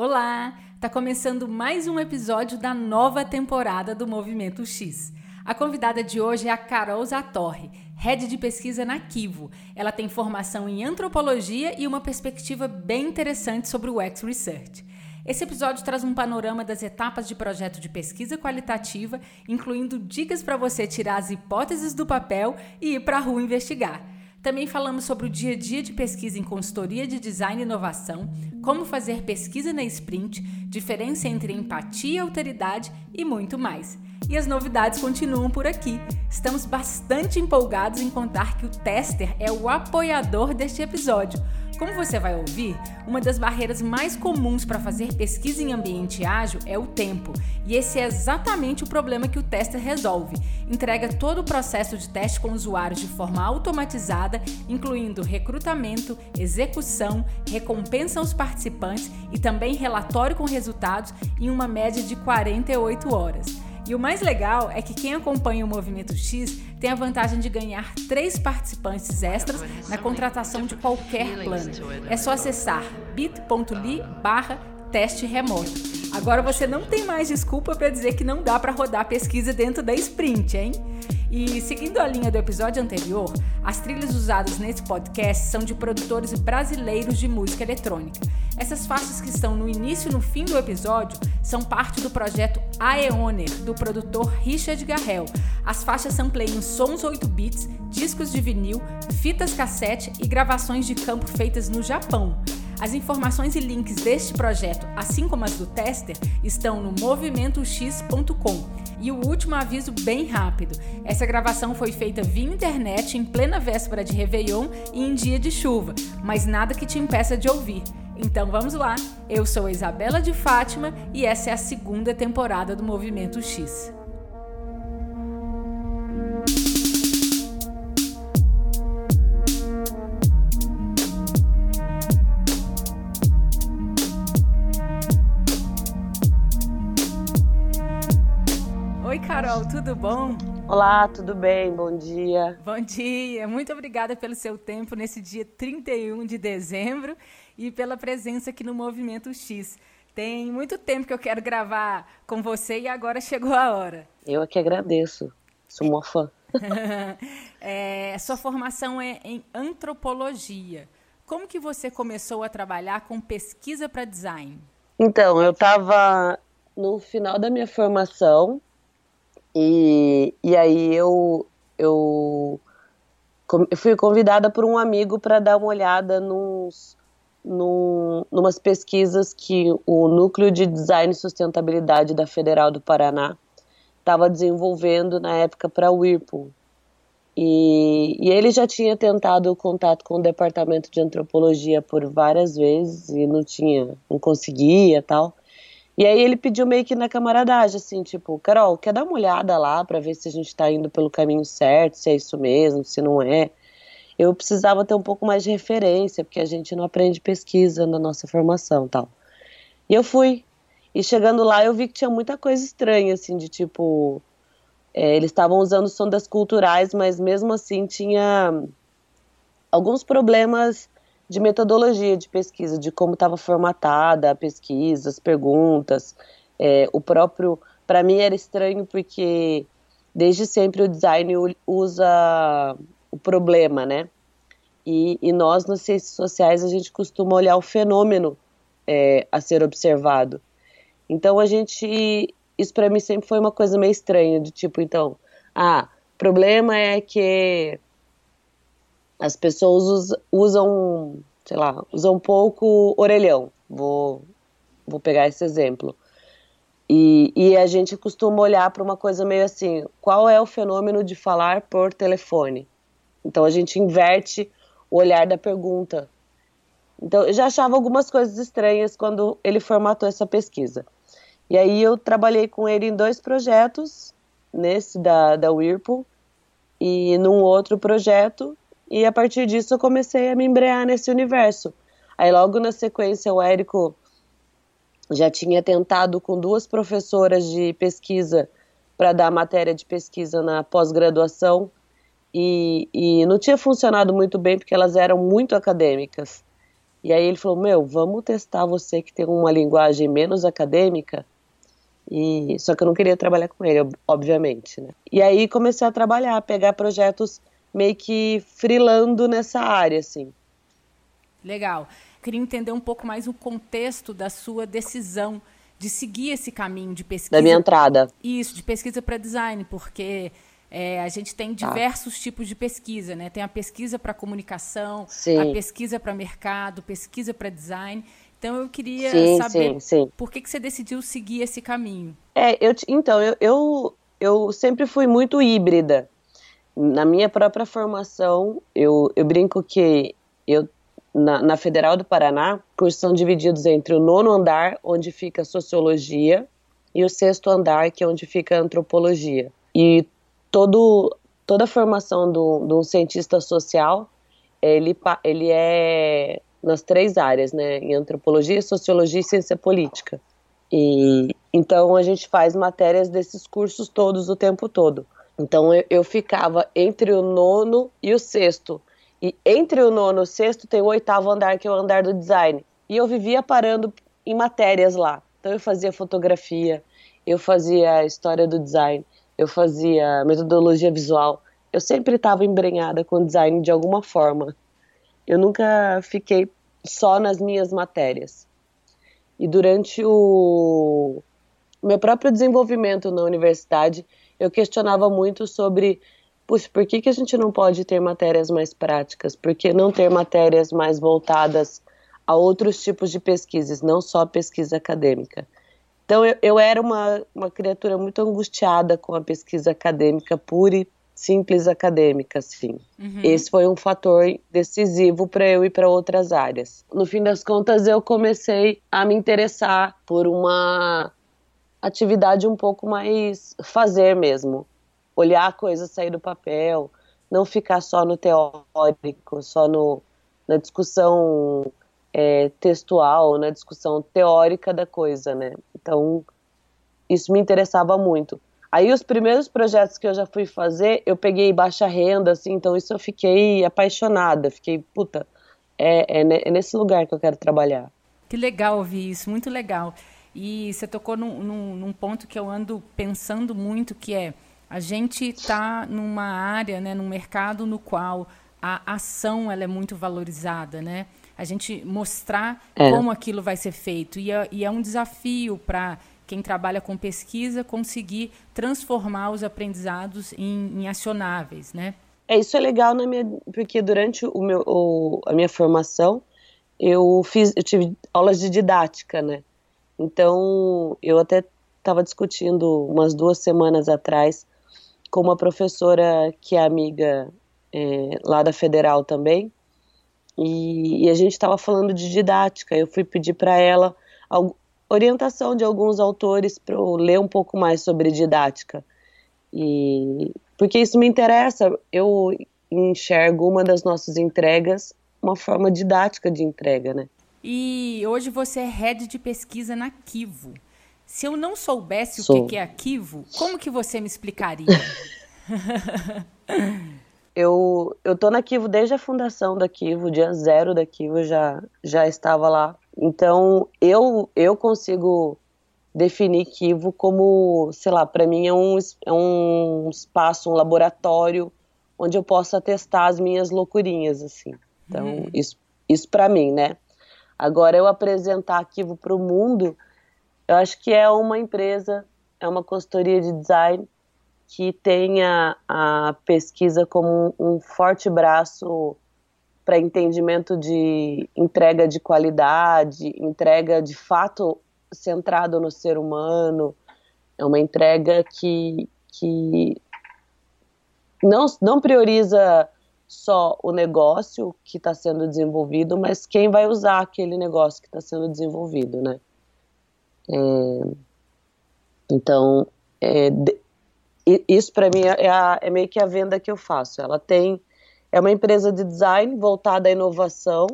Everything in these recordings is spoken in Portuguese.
Olá! Tá começando mais um episódio da nova temporada do Movimento X. A convidada de hoje é a Carol Zatorre, head de pesquisa na Kivo. Ela tem formação em antropologia e uma perspectiva bem interessante sobre o X Research. Esse episódio traz um panorama das etapas de projeto de pesquisa qualitativa, incluindo dicas para você tirar as hipóteses do papel e ir para a rua investigar. Também falamos sobre o dia a dia de pesquisa em consultoria de design e inovação, como fazer pesquisa na sprint, diferença entre empatia e alteridade e muito mais. E as novidades continuam por aqui. Estamos bastante empolgados em contar que o Tester é o apoiador deste episódio. Como você vai ouvir, uma das barreiras mais comuns para fazer pesquisa em ambiente ágil é o tempo, e esse é exatamente o problema que o tester resolve. Entrega todo o processo de teste com usuários de forma automatizada, incluindo recrutamento, execução, recompensa aos participantes e também relatório com resultados em uma média de 48 horas. E o mais legal é que quem acompanha o Movimento X tem a vantagem de ganhar três participantes extras na contratação de qualquer plano. É só acessar bit.ly barra teste remoto. Agora você não tem mais desculpa para dizer que não dá para rodar pesquisa dentro da sprint, hein? E seguindo a linha do episódio anterior, as trilhas usadas nesse podcast são de produtores brasileiros de música eletrônica. Essas faixas que estão no início e no fim do episódio são parte do projeto Aeoner, do produtor Richard Garrel. As faixas sampleiam sons 8 bits, discos de vinil, fitas cassete e gravações de campo feitas no Japão. As informações e links deste projeto, assim como as do tester, estão no movimentox.com. E o último aviso bem rápido: essa gravação foi feita via internet em plena véspera de Réveillon e em dia de chuva, mas nada que te impeça de ouvir. Então vamos lá. Eu sou Isabela de Fátima e essa é a segunda temporada do Movimento X. bom? Olá, tudo bem? Bom dia. Bom dia. Muito obrigada pelo seu tempo nesse dia 31 de dezembro e pela presença aqui no Movimento X. Tem muito tempo que eu quero gravar com você e agora chegou a hora. Eu é que agradeço. Sou uma fã. é, sua formação é em antropologia. Como que você começou a trabalhar com pesquisa para design? Então, eu estava no final da minha formação e, e aí eu, eu, eu fui convidada por um amigo para dar uma olhada nos, num, numas pesquisas que o Núcleo de Design e Sustentabilidade da Federal do Paraná estava desenvolvendo na época para o Whirlpool. E, e, ele já tinha tentado contato com o departamento de antropologia por várias vezes e não tinha, não conseguia tal. E aí ele pediu meio que na camaradagem, assim, tipo, Carol, quer dar uma olhada lá para ver se a gente tá indo pelo caminho certo, se é isso mesmo, se não é. Eu precisava ter um pouco mais de referência, porque a gente não aprende pesquisa na nossa formação tal. E eu fui. E chegando lá eu vi que tinha muita coisa estranha, assim, de tipo. É, eles estavam usando sondas culturais, mas mesmo assim tinha alguns problemas de metodologia de pesquisa, de como estava formatada a pesquisa, as perguntas. É, o próprio, para mim era estranho porque desde sempre o design usa o problema, né? E, e nós nas ciências sociais a gente costuma olhar o fenômeno é, a ser observado. Então a gente, isso para mim sempre foi uma coisa meio estranha, de tipo, então, ah, problema é que as pessoas usam, sei lá, usam pouco orelhão. Vou, vou pegar esse exemplo. E, e a gente costuma olhar para uma coisa meio assim: qual é o fenômeno de falar por telefone? Então a gente inverte o olhar da pergunta. Então eu já achava algumas coisas estranhas quando ele formatou essa pesquisa. E aí eu trabalhei com ele em dois projetos, nesse da, da Whirlpool e num outro projeto e a partir disso eu comecei a me embrear nesse universo. Aí logo na sequência o Érico já tinha tentado com duas professoras de pesquisa para dar matéria de pesquisa na pós-graduação e, e, não tinha funcionado muito bem porque elas eram muito acadêmicas. E aí ele falou: Meu, vamos testar você que tem uma linguagem menos acadêmica. E só que eu não queria trabalhar com ele, obviamente, né? E aí comecei a trabalhar, pegar projetos meio que frilando nessa área, assim. Legal. Queria entender um pouco mais o contexto da sua decisão de seguir esse caminho de pesquisa. Da minha entrada. Isso, de pesquisa para design, porque é, a gente tem tá. diversos ah. tipos de pesquisa, né? Tem a pesquisa para comunicação, sim. a pesquisa para mercado, pesquisa para design. Então eu queria sim, saber sim. por que, que você decidiu seguir esse caminho. É, eu, então, eu, eu, eu sempre fui muito híbrida. Na minha própria formação, eu, eu brinco que eu na, na, Federal do Paraná, cursos são divididos entre o nono andar, onde fica sociologia, e o sexto andar, que é onde fica antropologia. E todo, toda a formação de um cientista social, ele, ele é nas três áreas, né, em antropologia, sociologia e ciência política. E então a gente faz matérias desses cursos todos o tempo todo. Então eu, eu ficava entre o nono e o sexto. E entre o nono e o sexto tem o oitavo andar, que é o andar do design. E eu vivia parando em matérias lá. Então eu fazia fotografia, eu fazia história do design, eu fazia metodologia visual. Eu sempre estava embrenhada com design de alguma forma. Eu nunca fiquei só nas minhas matérias. E durante o meu próprio desenvolvimento na universidade, eu questionava muito sobre puxa, por que, que a gente não pode ter matérias mais práticas? Por que não ter matérias mais voltadas a outros tipos de pesquisas, não só pesquisa acadêmica? Então, eu, eu era uma, uma criatura muito angustiada com a pesquisa acadêmica pura e simples acadêmica, assim. Uhum. Esse foi um fator decisivo para eu ir para outras áreas. No fim das contas, eu comecei a me interessar por uma atividade um pouco mais fazer mesmo olhar a coisa sair do papel, não ficar só no teórico, só no, na discussão é, textual, na discussão teórica da coisa, né? Então, isso me interessava muito. Aí, os primeiros projetos que eu já fui fazer, eu peguei baixa renda, assim, então isso eu fiquei apaixonada, fiquei, puta, é, é, é nesse lugar que eu quero trabalhar. Que legal ouvir isso, muito legal. E você tocou num, num, num ponto que eu ando pensando muito, que é a gente está numa área, né, num mercado no qual a ação ela é muito valorizada, né? A gente mostrar é. como aquilo vai ser feito e é, e é um desafio para quem trabalha com pesquisa conseguir transformar os aprendizados em, em, acionáveis, né? É isso é legal na minha porque durante o meu o, a minha formação eu fiz eu tive aulas de didática, né? Então eu até estava discutindo umas duas semanas atrás com uma professora que é amiga é, lá da Federal também, e, e a gente estava falando de didática. Eu fui pedir para ela orientação de alguns autores para eu ler um pouco mais sobre didática. E porque isso me interessa, eu enxergo uma das nossas entregas uma forma didática de entrega, né? E hoje você é head de pesquisa na Kivo. Se eu não soubesse Sou. o que é arquivo, como que você me explicaria? eu, eu tô na Kivo desde a fundação da Kivo, dia zero da Kivo já, já estava lá. Então, eu, eu consigo definir Kivo como, sei lá, para mim é um, é um espaço, um laboratório onde eu possa testar as minhas loucurinhas, assim. Então, hum. isso, isso para mim, né? Agora, eu apresentar Kivo para o mundo eu acho que é uma empresa, é uma consultoria de design que tenha a pesquisa como um forte braço para entendimento de entrega de qualidade, entrega de fato centrado no ser humano, é uma entrega que, que não, não prioriza só o negócio que está sendo desenvolvido, mas quem vai usar aquele negócio que está sendo desenvolvido, né? É, então, é, isso para mim é, a, é, meio que a venda que eu faço. Ela tem é uma empresa de design voltada à inovação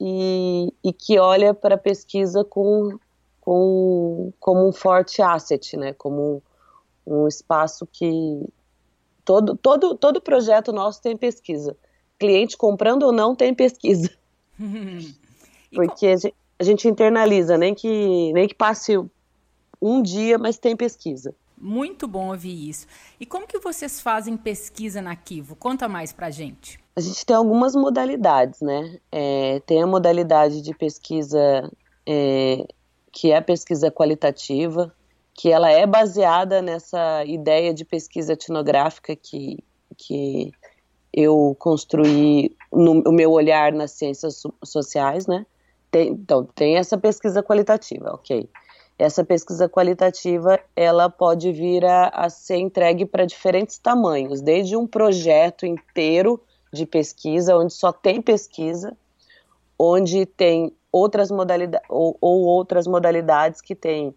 e, e que olha para a pesquisa com, com, como um forte asset, né? Como um, um espaço que todo, todo, todo projeto nosso tem pesquisa. Cliente comprando ou não tem pesquisa. Porque a gente, a gente internaliza, nem que, nem que passe um dia, mas tem pesquisa. Muito bom ouvir isso. E como que vocês fazem pesquisa na Kivo? Conta mais pra gente. A gente tem algumas modalidades, né? É, tem a modalidade de pesquisa é, que é a pesquisa qualitativa, que ela é baseada nessa ideia de pesquisa etnográfica que, que eu construí no meu olhar nas ciências sociais, né? Tem, então, tem essa pesquisa qualitativa, ok. Essa pesquisa qualitativa, ela pode vir a, a ser entregue para diferentes tamanhos, desde um projeto inteiro de pesquisa, onde só tem pesquisa, onde tem outras modalidades, ou, ou outras modalidades que tem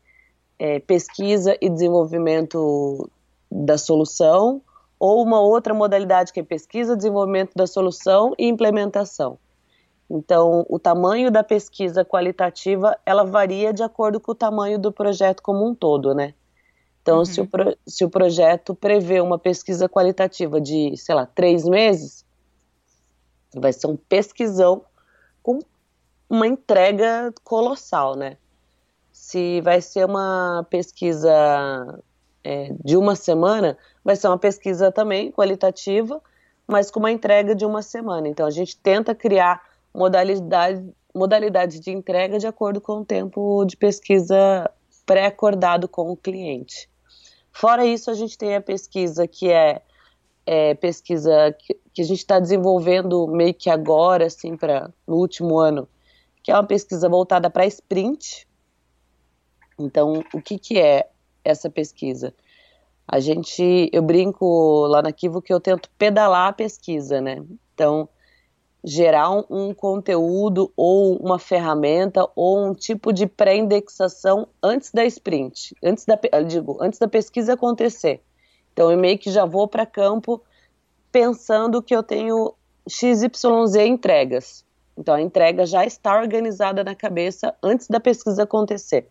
é, pesquisa e desenvolvimento da solução, ou uma outra modalidade que é pesquisa, desenvolvimento da solução e implementação. Então, o tamanho da pesquisa qualitativa, ela varia de acordo com o tamanho do projeto como um todo, né? Então, uhum. se, o pro, se o projeto prevê uma pesquisa qualitativa de, sei lá, três meses, vai ser um pesquisão com uma entrega colossal, né? Se vai ser uma pesquisa é, de uma semana, vai ser uma pesquisa também qualitativa, mas com uma entrega de uma semana. Então, a gente tenta criar modalidade, modalidade de entrega de acordo com o tempo de pesquisa pré-acordado com o cliente. Fora isso, a gente tem a pesquisa que é, é pesquisa que, que, a gente está desenvolvendo meio que agora, assim, para no último ano, que é uma pesquisa voltada para sprint. Então, o que, que é essa pesquisa? A gente, eu brinco lá na Kivo que eu tento pedalar a pesquisa, né? Então, gerar um, um, conteúdo ou uma ferramenta ou um tipo de pré-indexação antes da sprint, antes da, digo, antes da pesquisa acontecer. Então eu meio que já vou para campo pensando que eu tenho XYZ entregas. Então a entrega já está organizada na cabeça antes da pesquisa acontecer.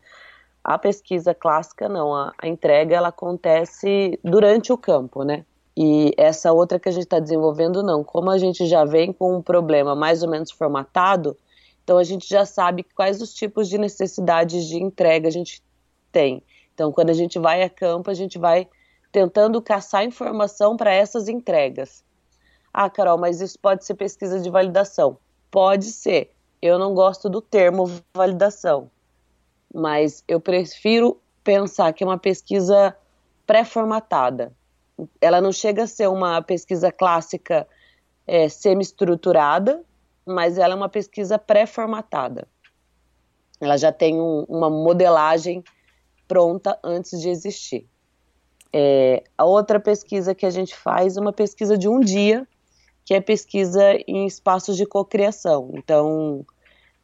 A pesquisa clássica não, a, a entrega ela acontece durante o campo, né? E essa outra que a gente está desenvolvendo, não. Como a gente já vem com um problema mais ou menos formatado, então a gente já sabe quais os tipos de necessidades de entrega a gente tem. Então, quando a gente vai a campo, a gente vai tentando caçar informação para essas entregas. Ah, Carol, mas isso pode ser pesquisa de validação. Pode ser. Eu não gosto do termo validação, mas eu prefiro pensar que é uma pesquisa pré-formatada ela não chega a ser uma pesquisa clássica é, semi-estruturada, mas ela é uma pesquisa pré-formatada. Ela já tem um, uma modelagem pronta antes de existir. É, a outra pesquisa que a gente faz é uma pesquisa de um dia, que é pesquisa em espaços de cocriação. Então,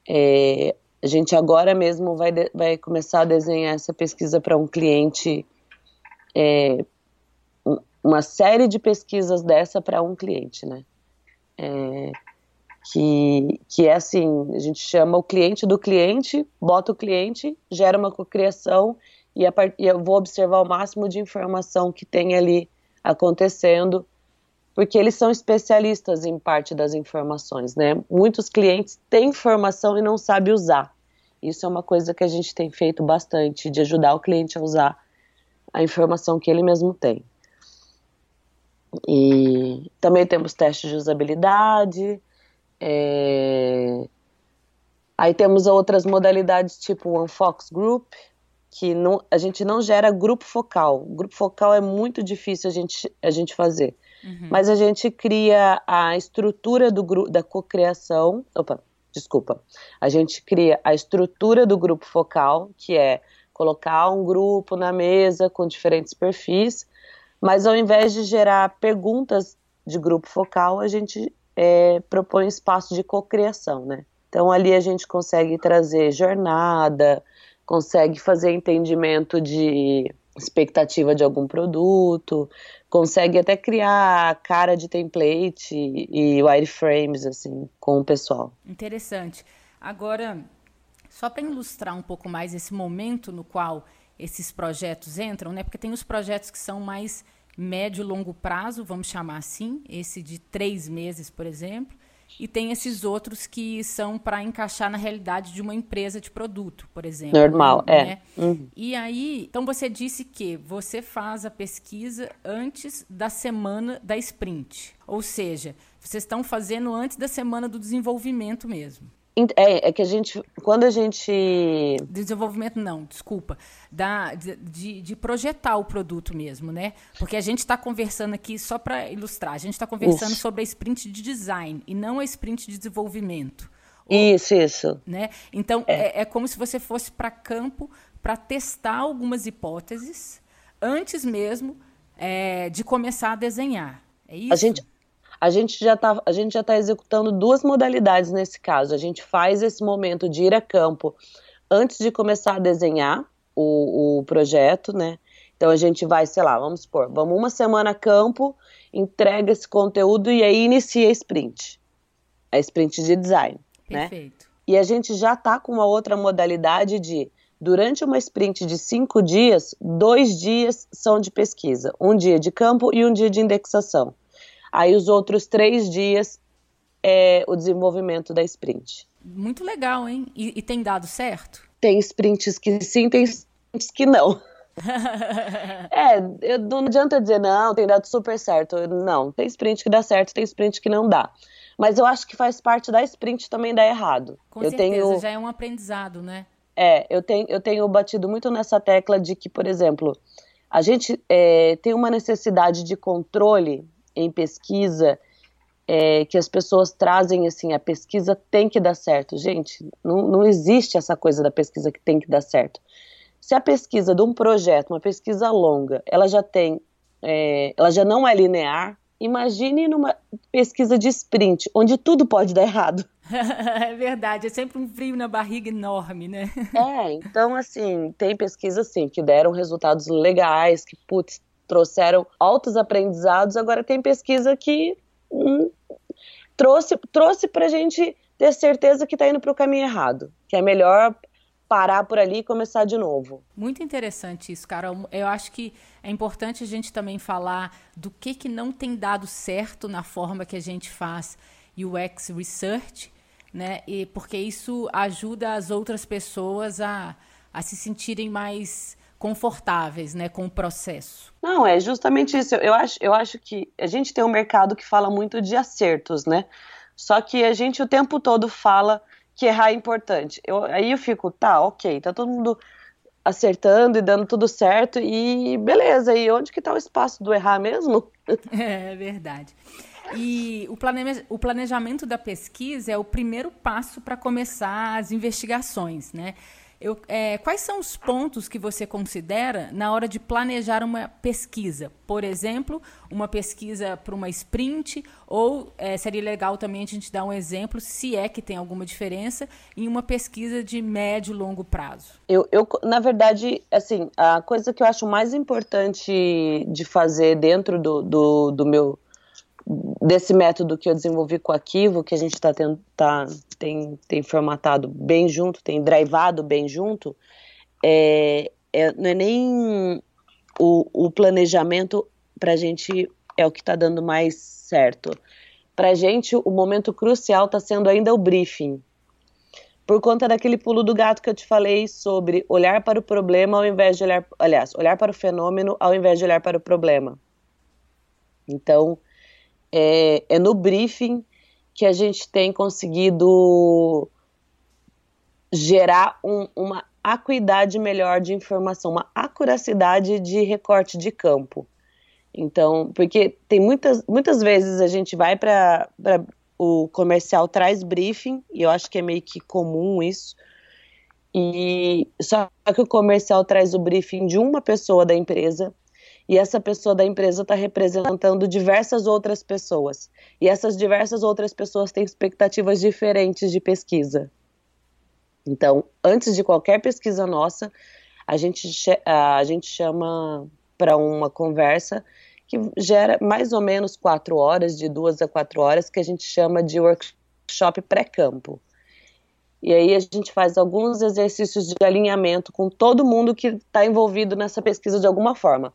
é, a gente agora mesmo vai, de, vai começar a desenhar essa pesquisa para um cliente é, uma série de pesquisas dessa para um cliente, né? É, que, que é assim, a gente chama o cliente do cliente, bota o cliente, gera uma cocriação e, e eu vou observar o máximo de informação que tem ali acontecendo, porque eles são especialistas em parte das informações, né? Muitos clientes têm informação e não sabem usar. Isso é uma coisa que a gente tem feito bastante, de ajudar o cliente a usar a informação que ele mesmo tem. E também temos testes de usabilidade. É... Aí temos outras modalidades tipo o Unfox Group, que não, a gente não gera grupo focal. Grupo focal é muito difícil a gente, a gente fazer. Uhum. Mas a gente cria a estrutura do grupo da cocriação. Opa, desculpa. A gente cria a estrutura do grupo focal, que é colocar um grupo na mesa com diferentes perfis mas ao invés de gerar perguntas de grupo focal, a gente é, propõe espaço de cocriação, né? Então ali a gente consegue trazer jornada, consegue fazer entendimento de expectativa de algum produto, consegue até criar cara de template e wireframes assim com o pessoal. Interessante. Agora, só para ilustrar um pouco mais esse momento no qual esses projetos entram, né? Porque tem os projetos que são mais médio e longo prazo, vamos chamar assim, esse de três meses, por exemplo, e tem esses outros que são para encaixar na realidade de uma empresa de produto, por exemplo. Normal, né? é. Uhum. E aí, então você disse que você faz a pesquisa antes da semana da sprint. Ou seja, vocês estão fazendo antes da semana do desenvolvimento mesmo. É, é que a gente, quando a gente... Desenvolvimento não, desculpa. Da, de, de projetar o produto mesmo, né? Porque a gente está conversando aqui, só para ilustrar, a gente está conversando isso. sobre a sprint de design e não a sprint de desenvolvimento. Isso, isso. Né? Então, é, é, é como se você fosse para campo para testar algumas hipóteses antes mesmo é, de começar a desenhar. É isso? A gente, a gente já está a gente já está executando duas modalidades nesse caso. A gente faz esse momento de ir a campo antes de começar a desenhar o, o projeto, né? Então a gente vai, sei lá, vamos supor, vamos uma semana a campo, entrega esse conteúdo e aí inicia a sprint, a sprint de design, né? Perfeito. né? E a gente já está com uma outra modalidade de Durante uma sprint de cinco dias, dois dias são de pesquisa, um dia de campo e um dia de indexação. Aí os outros três dias é o desenvolvimento da sprint. Muito legal, hein? E, e tem dado certo? Tem sprints que sim, tem sprints que não. é, eu, não adianta dizer, não, tem dado super certo. Não, tem sprint que dá certo, tem sprint que não dá. Mas eu acho que faz parte da sprint também dar errado. Com eu certeza, tenho... já é um aprendizado, né? É, eu tenho, eu tenho batido muito nessa tecla de que, por exemplo, a gente é, tem uma necessidade de controle em pesquisa é, que as pessoas trazem assim, a pesquisa tem que dar certo. Gente, não, não existe essa coisa da pesquisa que tem que dar certo. Se a pesquisa de um projeto, uma pesquisa longa, ela já tem, é, ela já não é linear, imagine numa pesquisa de sprint, onde tudo pode dar errado. é verdade, é sempre um frio na barriga enorme, né? é, então assim, tem pesquisas assim que deram resultados legais, que putz, trouxeram altos aprendizados. Agora tem pesquisa que hum, trouxe, trouxe para a gente ter certeza que está indo para o caminho errado, que é melhor parar por ali e começar de novo. Muito interessante isso, cara. Eu acho que é importante a gente também falar do que, que não tem dado certo na forma que a gente faz UX Research, né? E porque isso ajuda as outras pessoas a, a se sentirem mais confortáveis né, com o processo. Não, é justamente isso. Eu acho, eu acho que a gente tem um mercado que fala muito de acertos, né? Só que a gente o tempo todo fala que errar é importante. Eu, aí eu fico, tá, ok, tá todo mundo acertando e dando tudo certo e beleza, e onde que tá o espaço do errar mesmo? É verdade. E o, plane... o planejamento da pesquisa é o primeiro passo para começar as investigações, né? Eu, é, quais são os pontos que você considera na hora de planejar uma pesquisa? Por exemplo, uma pesquisa para uma sprint, ou é, seria legal também a gente dar um exemplo, se é que tem alguma diferença, em uma pesquisa de médio e longo prazo? Eu, eu, na verdade, assim, a coisa que eu acho mais importante de fazer dentro do, do, do meu desse método que eu desenvolvi com o Arquivo, que a gente tá tendo, tá, tem, tem formatado bem junto, tem drivado bem junto, é, é, não é nem o, o planejamento para a gente é o que está dando mais certo. Para a gente, o momento crucial está sendo ainda o briefing. Por conta daquele pulo do gato que eu te falei sobre olhar para o problema ao invés de olhar, aliás, olhar para o fenômeno ao invés de olhar para o problema. Então, é, é no briefing que a gente tem conseguido gerar um, uma acuidade melhor de informação, uma acuracidade de recorte de campo. Então, porque tem muitas, muitas vezes a gente vai para o comercial traz briefing, e eu acho que é meio que comum isso, e só que o comercial traz o briefing de uma pessoa da empresa, e essa pessoa da empresa está representando diversas outras pessoas. E essas diversas outras pessoas têm expectativas diferentes de pesquisa. Então, antes de qualquer pesquisa nossa, a gente, a gente chama para uma conversa que gera mais ou menos quatro horas, de duas a quatro horas, que a gente chama de workshop pré-campo. E aí a gente faz alguns exercícios de alinhamento com todo mundo que está envolvido nessa pesquisa de alguma forma.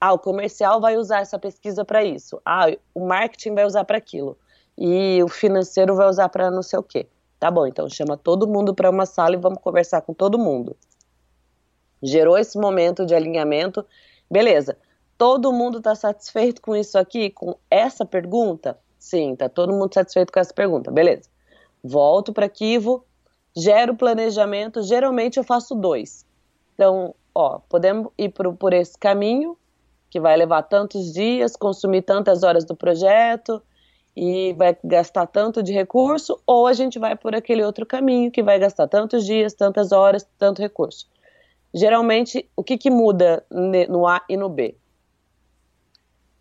Ah, o comercial vai usar essa pesquisa para isso. Ah, o marketing vai usar para aquilo. e o financeiro vai usar para não sei o quê. Tá bom, então chama todo mundo para uma sala e vamos conversar com todo mundo. Gerou esse momento de alinhamento, beleza. Todo mundo está satisfeito com isso aqui, com essa pergunta? Sim, tá todo mundo satisfeito com essa pergunta, beleza. Volto para Kivo, gero planejamento. Geralmente eu faço dois. Então, ó, podemos ir por, por esse caminho, que vai levar tantos dias, consumir tantas horas do projeto e vai gastar tanto de recurso, ou a gente vai por aquele outro caminho que vai gastar tantos dias, tantas horas, tanto recurso. Geralmente, o que, que muda no A e no B?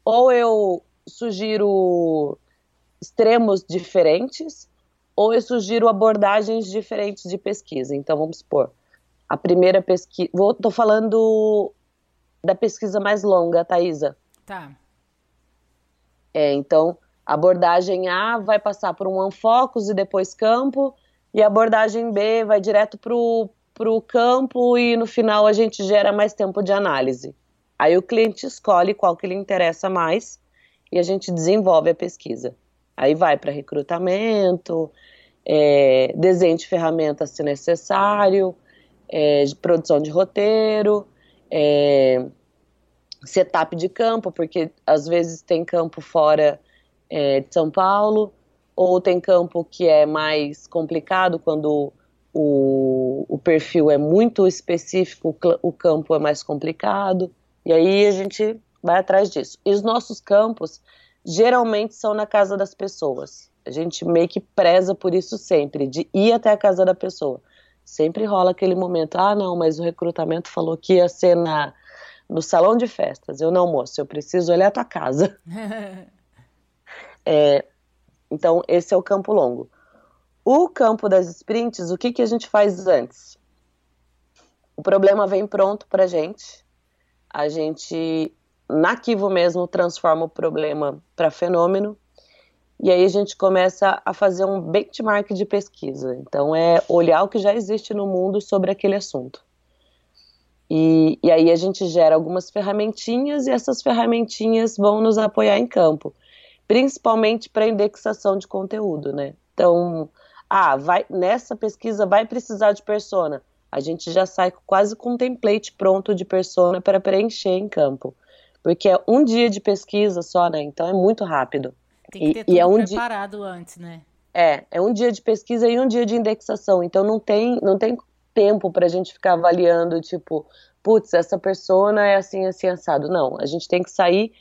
Ou eu sugiro extremos diferentes, ou eu sugiro abordagens diferentes de pesquisa. Então, vamos supor, a primeira pesquisa. Estou falando da pesquisa mais longa, Thaisa. Tá. É, então, abordagem A vai passar por um anfocus e depois campo, e a abordagem B vai direto para o campo e no final a gente gera mais tempo de análise. Aí o cliente escolhe qual que lhe interessa mais e a gente desenvolve a pesquisa. Aí vai para recrutamento, é, desenho de ferramentas se necessário, é, de produção de roteiro, é, setup de campo, porque às vezes tem campo fora é, de São Paulo, ou tem campo que é mais complicado quando o, o perfil é muito específico, o campo é mais complicado, e aí a gente vai atrás disso. E os nossos campos geralmente são na casa das pessoas. A gente meio que preza por isso sempre, de ir até a casa da pessoa. Sempre rola aquele momento, ah, não, mas o recrutamento falou que ia ser na, no salão de festas. Eu não, moço, eu preciso olhar a tua casa. É, então, esse é o campo longo. O campo das sprints, o que, que a gente faz antes? O problema vem pronto para gente. A gente, na Kivo mesmo, transforma o problema para fenômeno. E aí a gente começa a fazer um benchmark de pesquisa. Então, é olhar o que já existe no mundo sobre aquele assunto. E, e aí a gente gera algumas ferramentinhas e essas ferramentinhas vão nos apoiar em campo principalmente para indexação de conteúdo, né? Então, ah, vai nessa pesquisa vai precisar de persona. A gente já sai quase com um template pronto de persona para preencher em campo. Porque é um dia de pesquisa só, né? Então é muito rápido. Tem que ter e, tudo e é um preparado dia... antes, né? É, é um dia de pesquisa e um dia de indexação. Então não tem, não tem tempo para a gente ficar avaliando, tipo, putz, essa persona é assim, assim, assado. Não, a gente tem que sair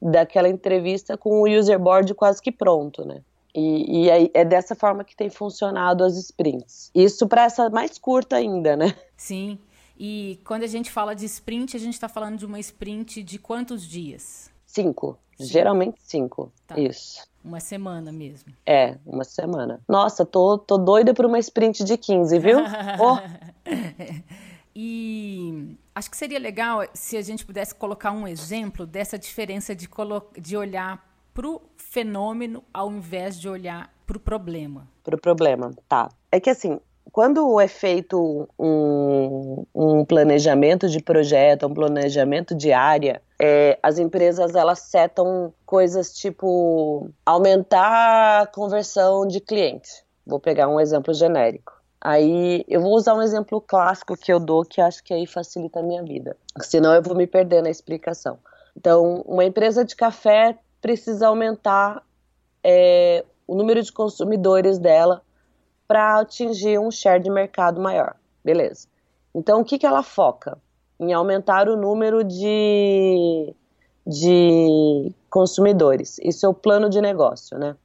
daquela entrevista com o user board quase que pronto, né? E, e aí é dessa forma que tem funcionado as sprints. Isso para essa mais curta ainda, né? Sim. E quando a gente fala de sprint, a gente está falando de uma sprint de quantos dias? Cinco. cinco. Geralmente cinco. Tá. Isso. Uma semana mesmo. É, uma semana. Nossa, tô, tô doida por uma sprint de 15, viu? oh. E acho que seria legal se a gente pudesse colocar um exemplo dessa diferença de, de olhar para o fenômeno ao invés de olhar para o problema. Para o problema, tá. É que assim, quando é feito um, um, planejamento de projeto, um planejamento de área, é, as empresas elas setam coisas tipo aumentar a conversão de cliente. Vou pegar um exemplo genérico. Aí eu vou usar um exemplo clássico que eu dou que acho que aí facilita a minha vida. Senão eu vou me perder na explicação. Então, uma empresa de café precisa aumentar é, o número de consumidores dela para atingir um share de mercado maior. Beleza. Então, o que, que ela foca? Em aumentar o número de, de consumidores. Isso é o plano de negócio, né?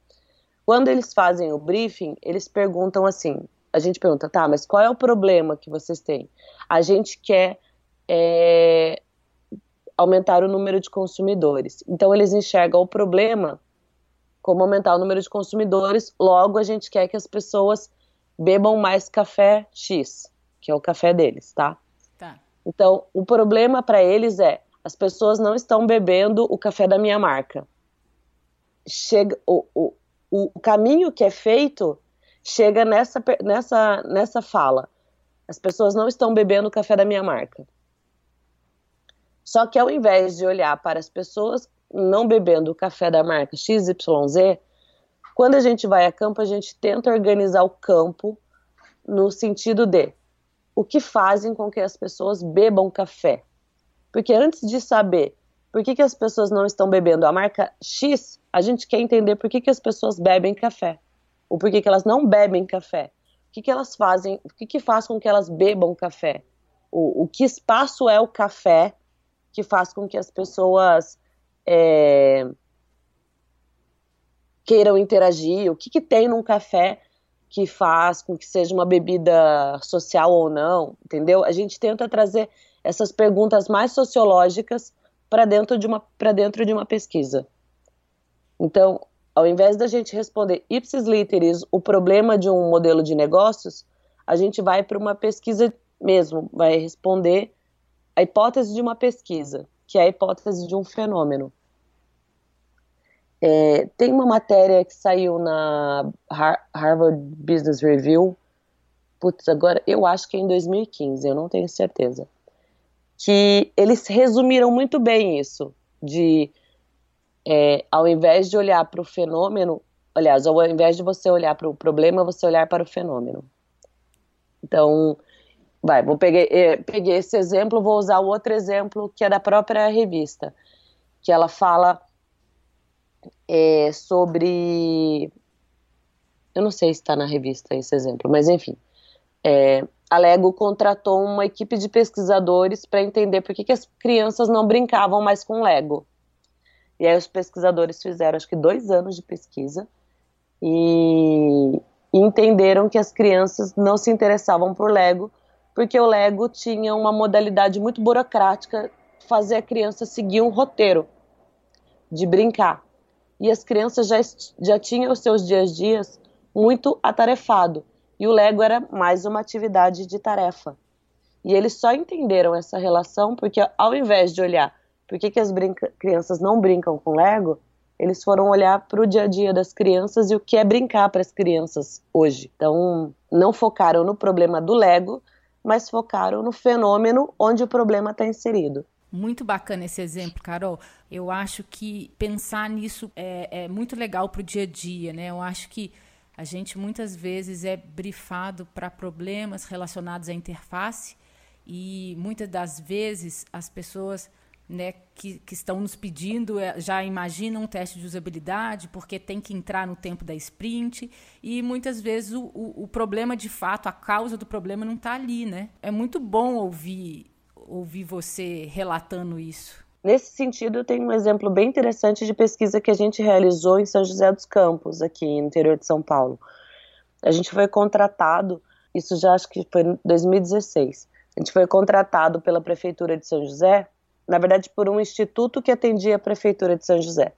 Quando eles fazem o briefing, eles perguntam assim: a gente pergunta, tá, mas qual é o problema que vocês têm? A gente quer é, aumentar o número de consumidores. Então eles enxergam o problema como aumentar o número de consumidores, logo a gente quer que as pessoas bebam mais café X, que é o café deles, tá? Então, o problema para eles é as pessoas não estão bebendo o café da minha marca. Chega o, o, o caminho que é feito chega nessa, nessa, nessa fala. As pessoas não estão bebendo o café da minha marca. Só que ao invés de olhar para as pessoas não bebendo o café da marca XYZ, Quando a gente vai a campo, a gente tenta organizar o campo no sentido de o que fazem com que as pessoas bebam café. Porque antes de saber por que, que as pessoas não estão bebendo a marca X, a gente quer entender por que, que as pessoas bebem café. Ou por que, que elas não bebem café. O que, que elas fazem, o que, que faz com que elas bebam café. O, o que espaço é o café que faz com que as pessoas é, queiram interagir, o que, que tem num café que faz com que seja uma bebida social ou não, entendeu? A gente tenta trazer essas perguntas mais sociológicas para dentro de uma para dentro de uma pesquisa. Então, ao invés da gente responder ipsis literis o problema de um modelo de negócios, a gente vai para uma pesquisa mesmo, vai responder a hipótese de uma pesquisa, que é a hipótese de um fenômeno. É, tem uma matéria que saiu na Harvard Business Review, putz, agora eu acho que é em 2015, eu não tenho certeza, que eles resumiram muito bem isso, de é, ao invés de olhar para o fenômeno, aliás, ao invés de você olhar para o problema, você olhar para o fenômeno. Então, vai, vou pegar, é, peguei esse exemplo, vou usar o outro exemplo que é da própria revista, que ela fala é, sobre. Eu não sei se está na revista esse exemplo, mas enfim. É, a Lego contratou uma equipe de pesquisadores para entender por que, que as crianças não brincavam mais com Lego. E aí os pesquisadores fizeram, acho que dois anos de pesquisa e, e entenderam que as crianças não se interessavam por Lego porque o Lego tinha uma modalidade muito burocrática, fazer a criança seguir um roteiro de brincar e as crianças já, já tinham os seus dias dias muito atarefado e o Lego era mais uma atividade de tarefa. E eles só entenderam essa relação porque ao invés de olhar por que, que as crianças não brincam com Lego, eles foram olhar para o dia a dia das crianças e o que é brincar para as crianças hoje. Então, não focaram no problema do Lego, mas focaram no fenômeno onde o problema está inserido. Muito bacana esse exemplo, Carol. Eu acho que pensar nisso é, é muito legal para o dia a dia, né? Eu acho que a gente muitas vezes é brifado para problemas relacionados à interface e muitas das vezes as pessoas né, que, que, estão nos pedindo é, já imaginam um teste de usabilidade porque tem que entrar no tempo da sprint e muitas vezes o, o, o problema de fato, a causa do problema não está ali, né? É muito bom ouvir ouvir você relatando isso. Nesse sentido, eu tenho um exemplo bem interessante de pesquisa que a gente realizou em São José dos Campos, aqui no interior de São Paulo. A gente foi contratado, isso já acho que foi em 2016. A gente foi contratado pela Prefeitura de São José, na verdade por um instituto que atendia a Prefeitura de São José,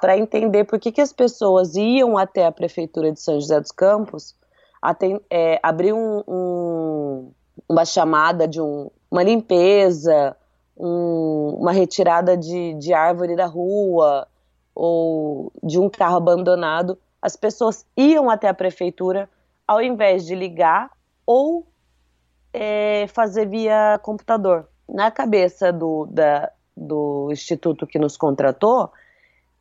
para entender por que, que as pessoas iam até a Prefeitura de São José dos Campos, é, abrir um, um, uma chamada de um, uma limpeza, um, uma retirada de, de árvore da rua ou de um carro abandonado, as pessoas iam até a prefeitura ao invés de ligar ou é, fazer via computador. Na cabeça do, da, do instituto que nos contratou,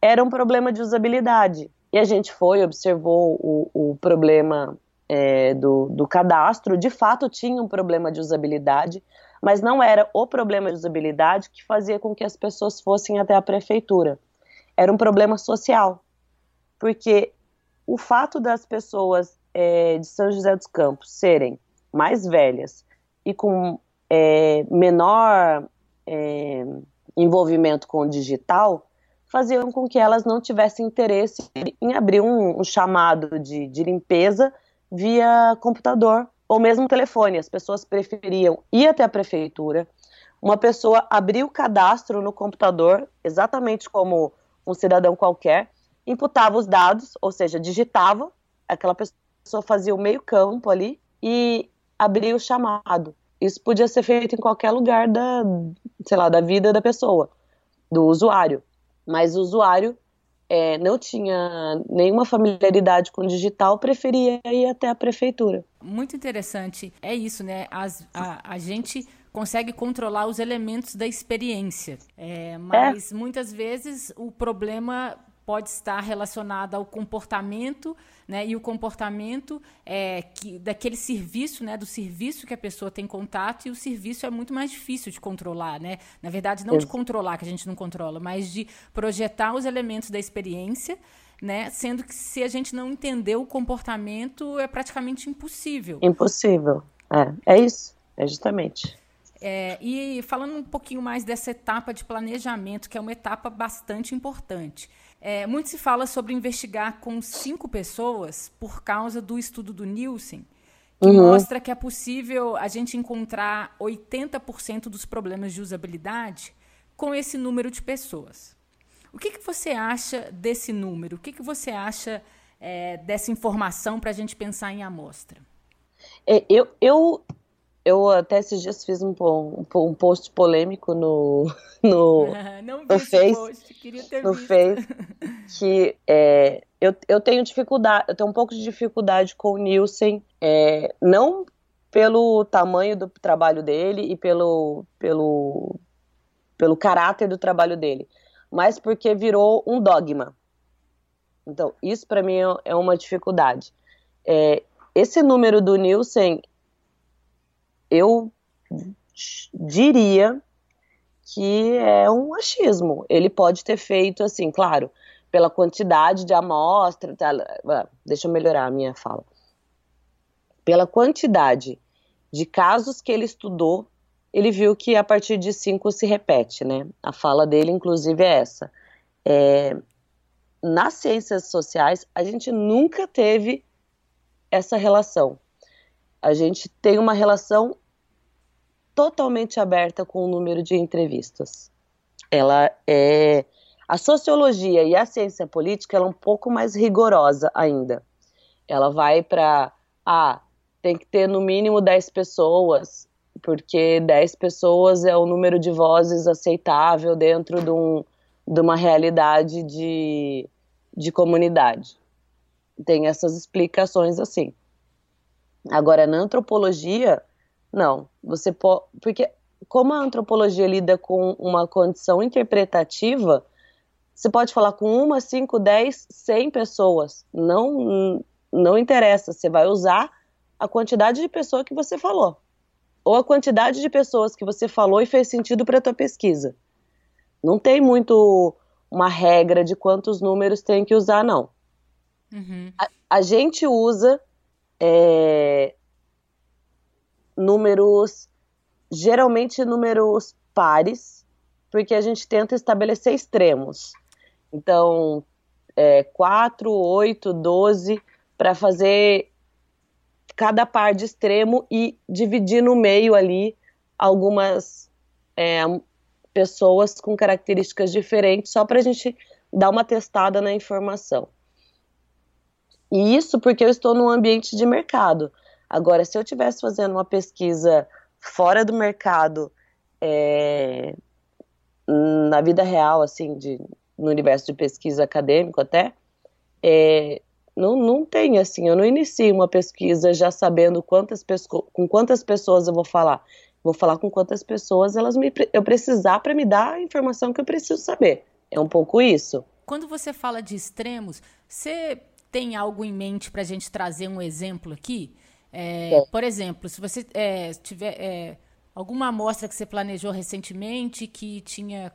era um problema de usabilidade. E a gente foi, observou o, o problema é, do, do cadastro, de fato tinha um problema de usabilidade, mas não era o problema de usabilidade que fazia com que as pessoas fossem até a prefeitura. Era um problema social, porque o fato das pessoas é, de São José dos Campos serem mais velhas e com é, menor é, envolvimento com o digital faziam com que elas não tivessem interesse em abrir um, um chamado de, de limpeza via computador ou mesmo telefone. As pessoas preferiam ir até a prefeitura, uma pessoa abrir o cadastro no computador, exatamente como um cidadão qualquer, imputava os dados, ou seja, digitava, aquela pessoa fazia o meio campo ali e abria o chamado. Isso podia ser feito em qualquer lugar da, sei lá, da vida da pessoa, do usuário. Mas o usuário é, não tinha nenhuma familiaridade com o digital, preferia ir até a prefeitura. Muito interessante. É isso, né? As, a, a gente consegue controlar os elementos da experiência, é, mas é. muitas vezes o problema pode estar relacionada ao comportamento, né? E o comportamento é que daquele serviço, né? Do serviço que a pessoa tem contato e o serviço é muito mais difícil de controlar, né? Na verdade, não de controlar, que a gente não controla, mas de projetar os elementos da experiência, né? Sendo que se a gente não entender o comportamento, é praticamente impossível. Impossível. É, é isso. É justamente. É, e falando um pouquinho mais dessa etapa de planejamento, que é uma etapa bastante importante. É, muito se fala sobre investigar com cinco pessoas por causa do estudo do Nielsen, que uhum. mostra que é possível a gente encontrar 80% dos problemas de usabilidade com esse número de pessoas. O que, que você acha desse número? O que, que você acha é, dessa informação para a gente pensar em amostra? É, eu, eu, eu até esses dias fiz um, um, um post polêmico no, no, Não no Face, post, queria ter no visto. Face, que é, eu, eu tenho dificuldade, eu tenho um pouco de dificuldade com o Nielsen, é, não pelo tamanho do trabalho dele e pelo, pelo, pelo caráter do trabalho dele, mas porque virou um dogma. Então, isso para mim é, é uma dificuldade. É, esse número do Nielsen eu diria que é um achismo. Ele pode ter feito assim, claro, pela quantidade de amostra. Tá, deixa eu melhorar a minha fala. Pela quantidade de casos que ele estudou, ele viu que a partir de cinco se repete, né? A fala dele, inclusive, é essa. É, nas ciências sociais, a gente nunca teve essa relação. A gente tem uma relação totalmente aberta com o número de entrevistas. Ela é a sociologia e a ciência política ela é um pouco mais rigorosa ainda. Ela vai para ah, tem que ter no mínimo 10 pessoas, porque 10 pessoas é o número de vozes aceitável dentro de, um, de uma realidade de, de comunidade. Tem essas explicações assim. Agora, na antropologia, não, você pode. Porque, como a antropologia lida com uma condição interpretativa, você pode falar com uma, cinco, dez, cem pessoas. Não, não interessa, você vai usar a quantidade de pessoas que você falou. Ou a quantidade de pessoas que você falou e fez sentido para a tua pesquisa. Não tem muito uma regra de quantos números tem que usar, não. Uhum. A, a, gente usa é, números, geralmente números pares, porque a gente tenta estabelecer extremos. Então, é, 4, 8, 12, para fazer cada par de extremo e dividir no meio ali algumas é, pessoas com características diferentes, só para a gente dar uma testada na informação. E isso porque eu estou num ambiente de mercado. Agora, se eu estivesse fazendo uma pesquisa fora do mercado, é, na vida real, assim, de, no universo de pesquisa acadêmico até, é, não, não tem, assim, eu não inicio uma pesquisa já sabendo quantas com quantas pessoas eu vou falar. Vou falar com quantas pessoas elas me, eu precisar para me dar a informação que eu preciso saber. É um pouco isso. Quando você fala de extremos, você tem algo em mente para a gente trazer um exemplo aqui? É, por exemplo, se você é, tiver é, alguma amostra que você planejou recentemente que tinha,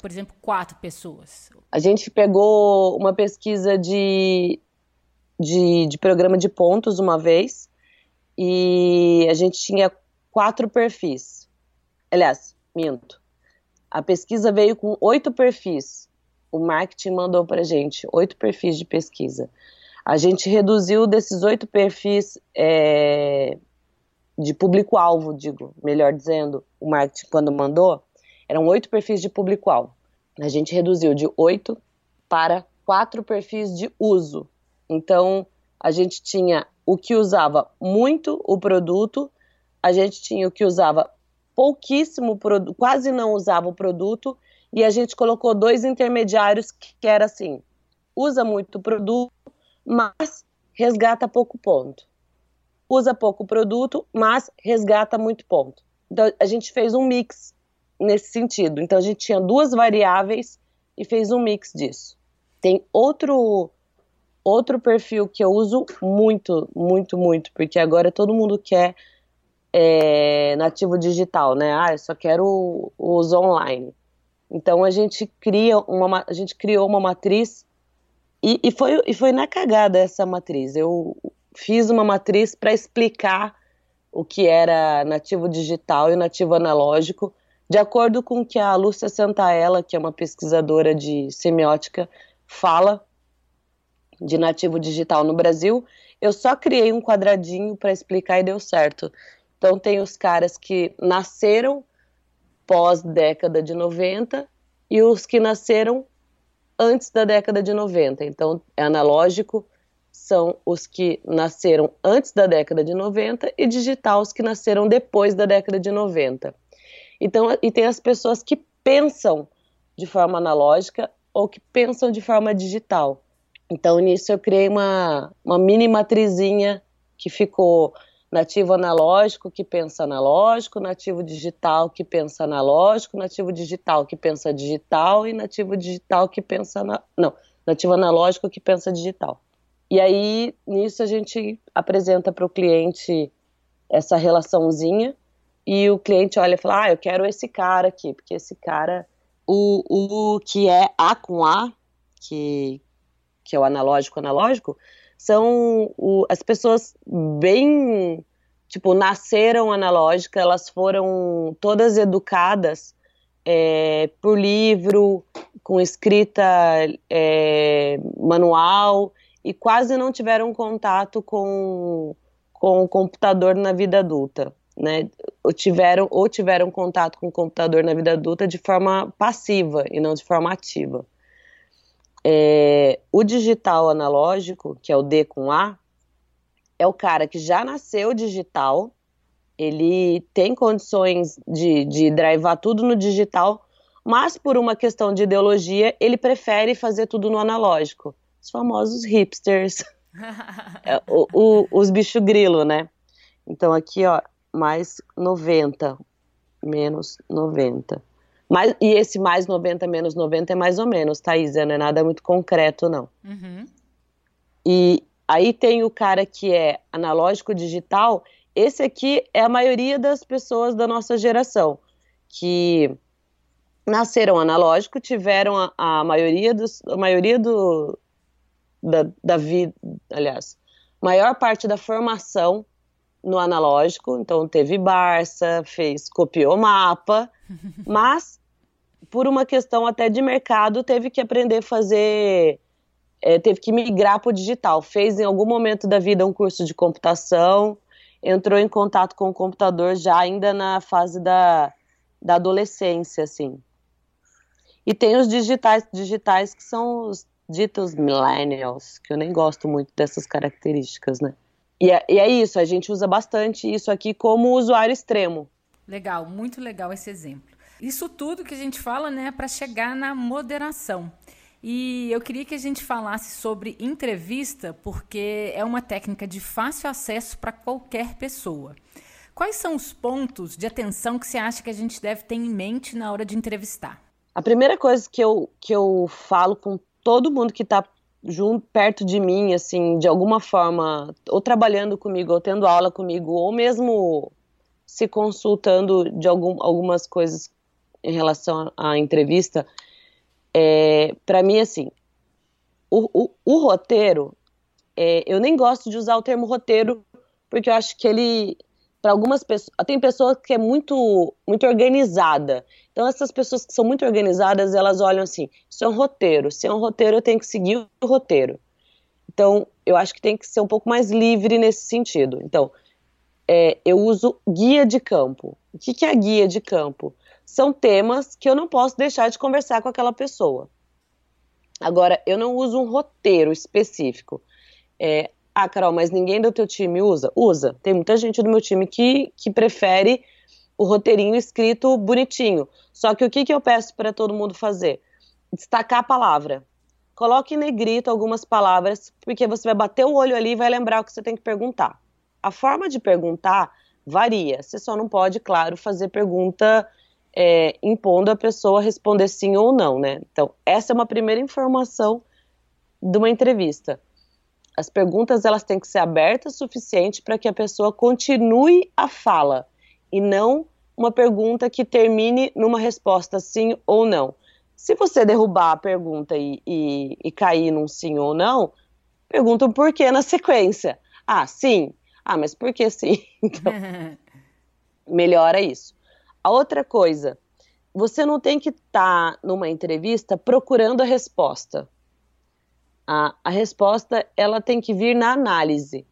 por exemplo, quatro pessoas. A gente pegou uma pesquisa de, de, de programa de pontos uma vez e a gente tinha quatro perfis. Aliás, minto. A pesquisa veio com oito perfis. O marketing mandou para gente oito perfis de pesquisa. A gente reduziu desses oito perfis é, de público-alvo, digo, melhor dizendo, o marketing quando mandou, eram oito perfis de público-alvo. A gente reduziu de oito para quatro perfis de uso. Então, a gente tinha o que usava muito o produto, a gente tinha o que usava pouquíssimo quase não usava o produto, e a gente colocou dois intermediários que, que era assim, usa muito o produto, mas resgata pouco ponto. Usa pouco produto, mas resgata muito ponto. Então a gente fez um mix nesse sentido. Então a gente tinha duas variáveis e fez um mix disso. Tem outro outro perfil que eu uso muito, muito, muito, porque agora todo mundo quer é, nativo digital, né? Ah, eu só quero os online. Então a gente cria uma, a gente criou uma matriz e, e, foi, e foi na cagada essa matriz. Eu fiz uma matriz para explicar o que era nativo digital e nativo analógico, de acordo com o que a Lúcia Santaella, que é uma pesquisadora de semiótica, fala de nativo digital no Brasil. Eu só criei um quadradinho para explicar e deu certo. Então tem os caras que nasceram pós década de 90 e os que nasceram antes da década de 90. Então é analógico, são os que nasceram antes da década de 90 e digital os que nasceram depois da década de 90. Então, e tem as pessoas que pensam de forma analógica ou que pensam de forma digital. Então, nisso eu criei uma, uma mini matrizinha que ficou nativo analógico que pensa analógico, nativo digital que pensa analógico, nativo digital que pensa digital e nativo digital que pensa na... não, nativo analógico que pensa digital. E aí nisso a gente apresenta para o cliente essa relaçãozinha e o cliente olha e fala: "Ah, eu quero esse cara aqui, porque esse cara o, o que é A com A, que que é o analógico analógico, são o, as pessoas bem, tipo, nasceram analógica, elas foram todas educadas é, por livro, com escrita é, manual, e quase não tiveram contato com, com o computador na vida adulta. Né, ou tiveram, ou tiveram contato com o computador na vida adulta de forma passiva e não de forma ativa. É, o digital analógico, que é o D com A, é o cara que já nasceu digital, ele tem condições de, de drivar tudo no digital, mas por uma questão de ideologia, ele prefere fazer tudo no analógico. Os famosos hipsters, é, o, o, os bicho grilo, né? Então aqui, ó, mais 90, menos 90. Mas, e esse mais 90 menos 90 é mais ou menos, Thaís, não é nada muito concreto, não. Uhum. E aí tem o cara que é analógico digital, esse aqui é a maioria das pessoas da nossa geração, que nasceram analógico, tiveram a, a maioria, dos, a maioria do, da, da vida, aliás, maior parte da formação no analógico, então teve Barça, fez, copiou mapa, mas por uma questão até de mercado, teve que aprender a fazer, é, teve que migrar para o digital. Fez em algum momento da vida um curso de computação, entrou em contato com o computador já ainda na fase da, da adolescência, assim. E tem os digitais, digitais que são os ditos millennials, que eu nem gosto muito dessas características, né? E é, e é isso, a gente usa bastante isso aqui como usuário extremo. Legal, muito legal esse exemplo. Isso tudo que a gente fala, né, para chegar na moderação. E eu queria que a gente falasse sobre entrevista, porque é uma técnica de fácil acesso para qualquer pessoa. Quais são os pontos de atenção que você acha que a gente deve ter em mente na hora de entrevistar? A primeira coisa que eu, que eu falo com todo mundo que está junto, perto de mim, assim, de alguma forma, ou trabalhando comigo, ou tendo aula comigo, ou mesmo se consultando de algum, algumas coisas em relação à entrevista, é, para mim, assim, o, o, o roteiro, é, eu nem gosto de usar o termo roteiro, porque eu acho que ele, para algumas pessoas, tem pessoas que é muito, muito organizada. Então, essas pessoas que são muito organizadas, elas olham assim: isso é um roteiro. Se é um roteiro, eu tenho que seguir o roteiro. Então, eu acho que tem que ser um pouco mais livre nesse sentido. Então, é, eu uso guia de campo. O que, que é guia de campo? São temas que eu não posso deixar de conversar com aquela pessoa. Agora, eu não uso um roteiro específico. É, ah, Carol, mas ninguém do teu time usa? Usa. Tem muita gente do meu time que, que prefere o roteirinho escrito bonitinho. Só que o que, que eu peço para todo mundo fazer? Destacar a palavra. Coloque em negrito algumas palavras, porque você vai bater o olho ali e vai lembrar o que você tem que perguntar. A forma de perguntar varia. Você só não pode, claro, fazer pergunta é, impondo a pessoa responder sim ou não, né? Então, essa é uma primeira informação de uma entrevista. As perguntas elas têm que ser abertas o suficiente para que a pessoa continue a fala e não uma pergunta que termine numa resposta sim ou não. Se você derrubar a pergunta e, e, e cair num sim ou não, pergunta o porquê na sequência. Ah, sim. Ah, mas por que sim? Então, melhora isso. A outra coisa, você não tem que estar tá numa entrevista procurando a resposta. A, a resposta ela tem que vir na análise.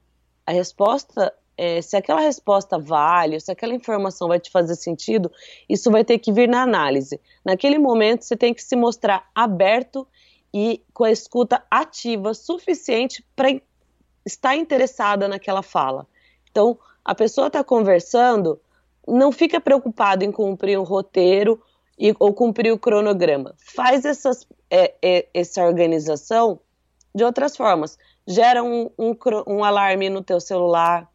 A resposta, é, se aquela resposta vale, se aquela informação vai te fazer sentido, isso vai ter que vir na análise. Naquele momento, você tem que se mostrar aberto e com a escuta ativa suficiente para estar interessada naquela fala. Então, a pessoa está conversando, não fica preocupado em cumprir um roteiro e, ou cumprir o cronograma. Faz essas, é, é, essa organização de outras formas. Gera um, um, um alarme no teu celular,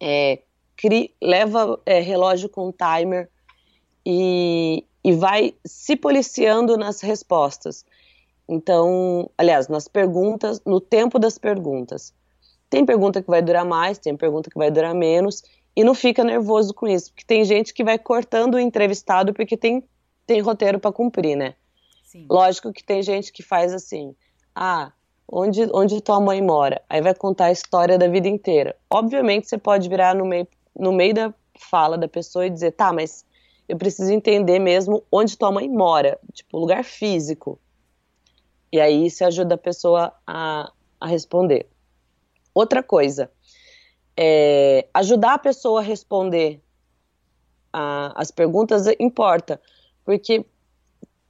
é, cri, leva é, relógio com timer e, e vai se policiando nas respostas. Então, aliás, nas perguntas, no tempo das perguntas. Tem pergunta que vai durar mais, tem pergunta que vai durar menos, e não fica nervoso com isso, porque tem gente que vai cortando o entrevistado porque tem, tem roteiro para cumprir, né? Sim. Lógico que tem gente que faz assim: ah, onde, onde tua mãe mora? Aí vai contar a história da vida inteira. Obviamente você pode virar no meio, no meio da fala da pessoa e dizer: tá, mas eu preciso entender mesmo onde tua mãe mora, tipo, lugar físico. E aí isso ajuda a pessoa a, a responder. Outra coisa, é, ajudar a pessoa a responder a, as perguntas importa, porque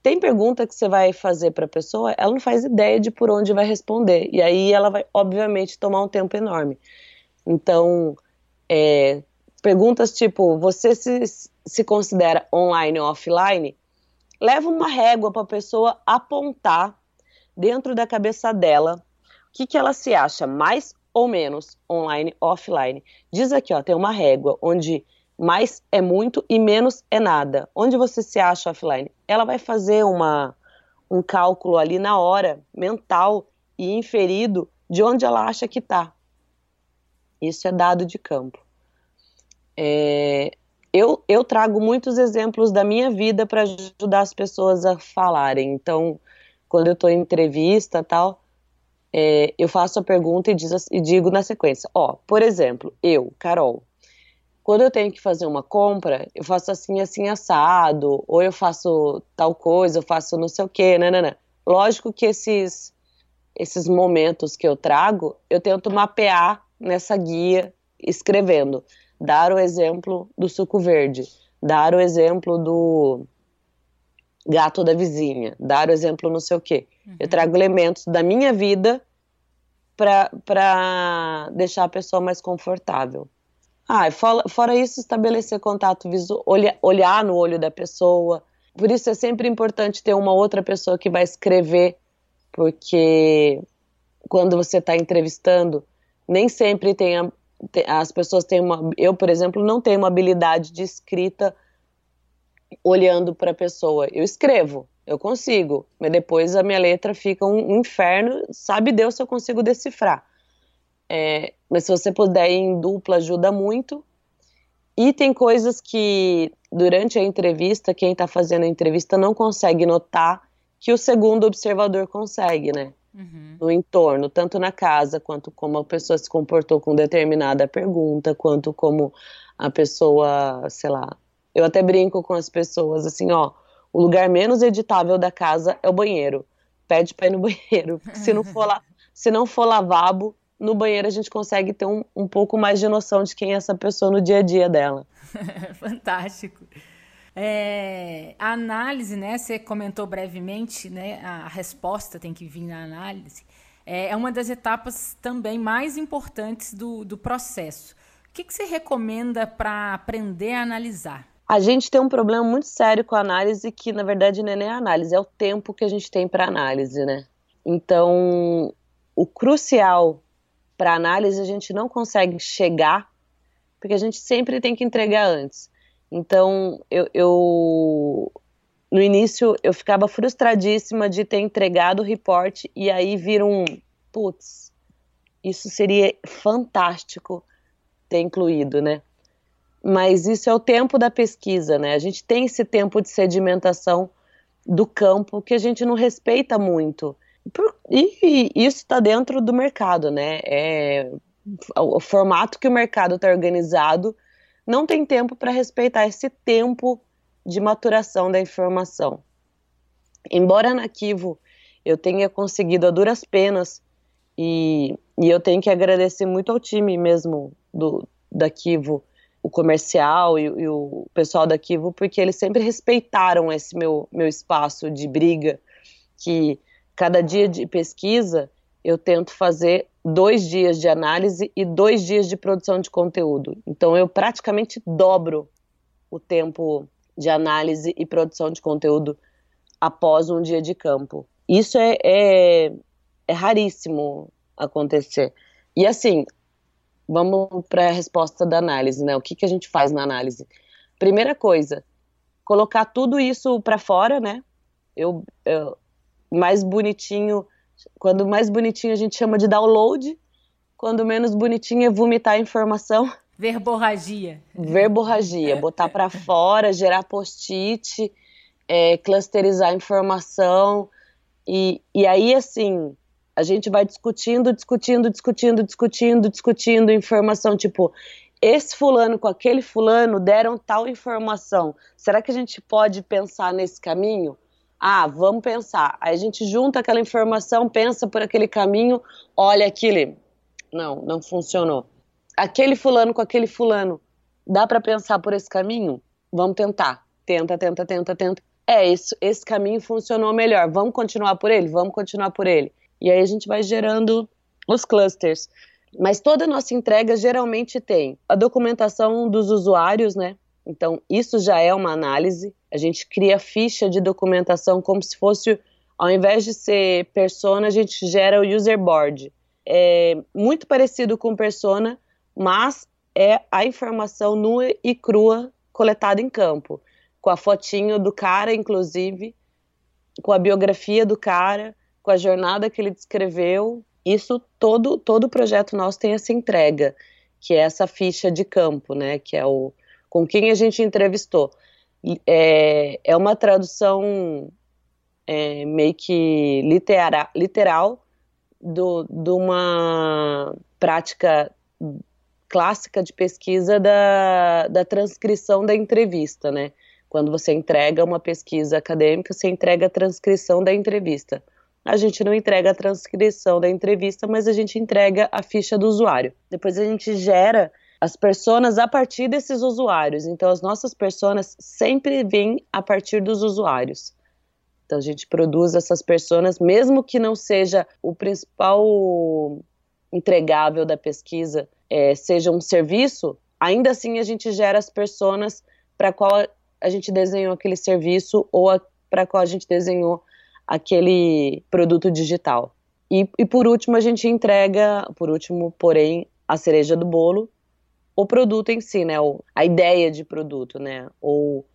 tem pergunta que você vai fazer para a pessoa, ela não faz ideia de por onde vai responder, e aí ela vai, obviamente, tomar um tempo enorme. Então, é, perguntas tipo: você se, se considera online ou offline? Leva uma régua para a pessoa apontar dentro da cabeça dela o que, que ela se acha mais ou menos online, offline. Diz aqui, ó, tem uma régua onde mais é muito e menos é nada. Onde você se acha offline? Ela vai fazer uma, um cálculo ali na hora, mental e inferido de onde ela acha que está. Isso é dado de campo. É, eu, eu trago muitos exemplos da minha vida para ajudar as pessoas a falarem. Então, quando eu estou em entrevista tal, é, eu faço a pergunta e, diz, e digo na sequência. Ó, por exemplo, eu, Carol, quando eu tenho que fazer uma compra, eu faço assim, assim, assado, ou eu faço tal coisa, eu faço não sei o quê, nanana. Lógico que esses, esses momentos que eu trago, eu tento mapear nessa guia, escrevendo. Dar o exemplo do suco verde, dar o exemplo do gato da vizinha, dar o exemplo não sei o quê. Uhum. Eu trago elementos da minha vida para deixar a pessoa mais confortável. Ah, fora, fora isso, estabelecer contato visual, olha, olhar no olho da pessoa. Por isso é sempre importante ter uma outra pessoa que vai escrever, porque quando você está entrevistando, nem sempre tem, a, as pessoas têm uma. Eu, por exemplo, não tenho uma habilidade de escrita olhando para a pessoa. Eu escrevo, eu consigo, mas depois a minha letra fica um, inferno, sabe Deus se eu consigo decifrar. É, mas se você puder ir em dupla, ajuda muito. E tem coisas que, durante a entrevista, quem está fazendo a entrevista não consegue notar que o segundo observador consegue, né? Uhum. No entorno, tanto na casa, quanto como a pessoa se comportou com determinada pergunta, quanto como a pessoa, sei lá, eu até brinco com as pessoas assim, ó, o lugar menos editável da casa é o banheiro. Pede para ir no banheiro. Se não for lá, se não for lavabo, no banheiro a gente consegue ter um, um pouco mais de noção de quem é essa pessoa no dia a dia dela. Fantástico. É, a análise, né? Você comentou brevemente, né? A resposta tem que vir na análise. É, é uma das etapas também mais importantes do, do processo. O que, que você recomenda para aprender a analisar? A gente tem um problema muito sério com a análise, que na verdade não é nem a análise, é o tempo que a gente tem para análise, né? Então, o crucial para análise a gente não consegue chegar, porque a gente sempre tem que entregar antes. Então, eu, eu, no início eu ficava frustradíssima de ter entregado o report e aí vir um putz, isso seria fantástico ter incluído, né? Mas isso é o tempo da pesquisa, né? A gente tem esse tempo de sedimentação do campo que a gente não respeita muito. E isso está dentro do mercado, né? É, o formato que o mercado está organizado não tem tempo para respeitar esse tempo de maturação da informação. Embora na Kivo eu tenha conseguido a duras penas e, e eu tenho que agradecer muito ao time mesmo do, da Kivo, o comercial e, e, o pessoal da Kivo, porque eles sempre respeitaram esse meu, meu espaço de briga, que cada dia de pesquisa eu tento fazer dois dias de análise e dois dias de produção de conteúdo. Então eu praticamente dobro o tempo de análise e produção de conteúdo após um dia de campo. Isso é, é, é raríssimo acontecer. E assim, vamos para a resposta da análise, né? O que, que a gente faz na análise? Primeira coisa, colocar tudo isso para fora, né? Eu, eu, mais bonitinho, quando mais bonitinho a gente chama de download, quando menos bonitinho é vomitar a informação. Verborragia. Verborragia, botar para fora, gerar post-it, é, clusterizar informação. E, e aí, assim, a gente vai discutindo, discutindo, discutindo, discutindo, discutindo informação, tipo, esse fulano com aquele fulano deram tal informação. Será que a gente pode pensar nesse caminho? Ah, vamos pensar. Aí a gente junta aquela informação, pensa por aquele caminho, olha aquele. Não, não funcionou aquele fulano com aquele fulano, dá para pensar por esse caminho? Vamos tentar. Tenta, tenta, tenta, tenta. É, esse, esse caminho funcionou melhor. Vamos continuar por ele? Vamos continuar por ele. E aí a gente vai gerando os clusters. Mas toda a nossa entrega geralmente tem a documentação dos usuários, né? Então, isso já é uma análise. A gente cria ficha de documentação como se fosse, ao invés de ser persona, a gente gera o user board. É muito parecido com persona, mas é a informação nua e crua coletada em campo, com a fotinho do cara, inclusive, com a biografia do cara, com a jornada que ele descreveu. Isso todo todo projeto nosso tem essa entrega, que é essa ficha de campo, né? Que é o com quem a gente entrevistou. É, é uma tradução é, meio que litera, literal do, de uma prática clássica de pesquisa da, da transcrição da entrevista, né? Quando você entrega uma pesquisa acadêmica, você entrega a transcrição da entrevista. A gente não entrega a transcrição da entrevista, mas a gente entrega a ficha do usuário. Depois a gente gera as personas a partir desses usuários. Então, as nossas personas sempre vêm a partir dos usuários. Então, a gente produz essas personas, mesmo que não seja o principal entregável da pesquisa, é, seja um serviço, ainda assim a gente gera as pessoas para qual a gente desenhou aquele serviço ou para qual a gente desenhou aquele produto digital. E, e por último, a gente entrega, por último, porém, a cereja do bolo, o produto em si, né? A ideia de produto, né? Ou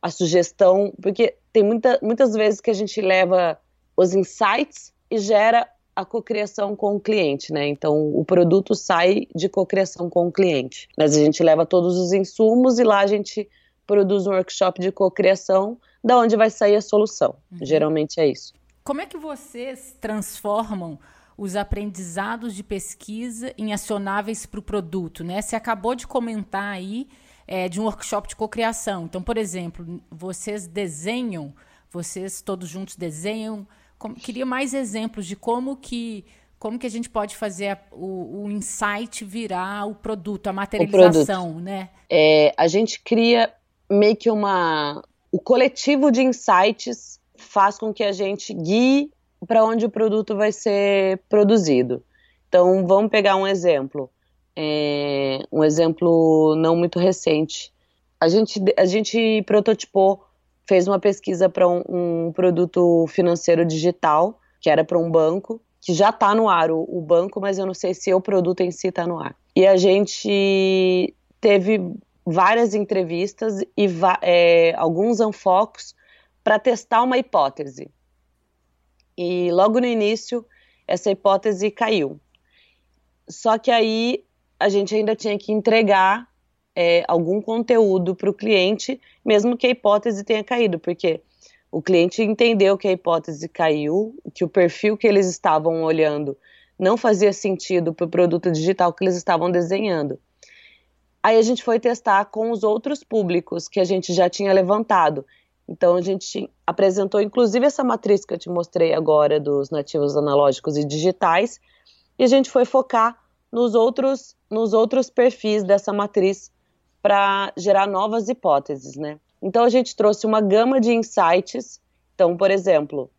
a sugestão, porque tem muita, muitas vezes que a gente leva os insights e gera a cocriação com o cliente, né? Então o produto sai de cocriação com o cliente. Mas a gente leva todos os insumos e lá a gente produz um workshop de cocriação, da onde vai sair a solução. Uhum. Geralmente é isso. Como é que vocês transformam os aprendizados de pesquisa em acionáveis para o produto, né? Você acabou de comentar aí é, de um workshop de cocriação. Então, por exemplo, vocês desenham, vocês todos juntos desenham como, queria mais exemplos de como que como que a gente pode fazer a, o, o, insight virar o produto, a materialização, produto. né? É, a gente cria meio que uma o coletivo de insights faz com que a gente guie para onde o produto vai ser produzido. Então, vamos pegar um exemplo, é, um exemplo não muito recente. A gente, a gente prototipou fez uma pesquisa para um, um, produto financeiro digital, que era para um banco, que já está no ar o, o, banco, mas eu não sei se o produto em si está no ar. E a gente teve várias entrevistas e é, alguns unfocos para testar uma hipótese. E logo no início, essa hipótese caiu. Só que aí a gente ainda tinha que entregar é, algum conteúdo para o cliente, mesmo que a hipótese tenha caído, porque o cliente entendeu que a hipótese caiu, que o perfil que eles estavam olhando não fazia sentido para o produto digital que eles estavam desenhando. Aí a gente foi testar com os outros públicos que a gente já tinha levantado. Então a gente apresentou inclusive essa matriz que eu te mostrei agora dos nativos analógicos e digitais, e a gente foi focar nos outros nos outros perfis dessa matriz para gerar novas hipóteses, né? Então a gente trouxe uma gama de insights. Então, por exemplo,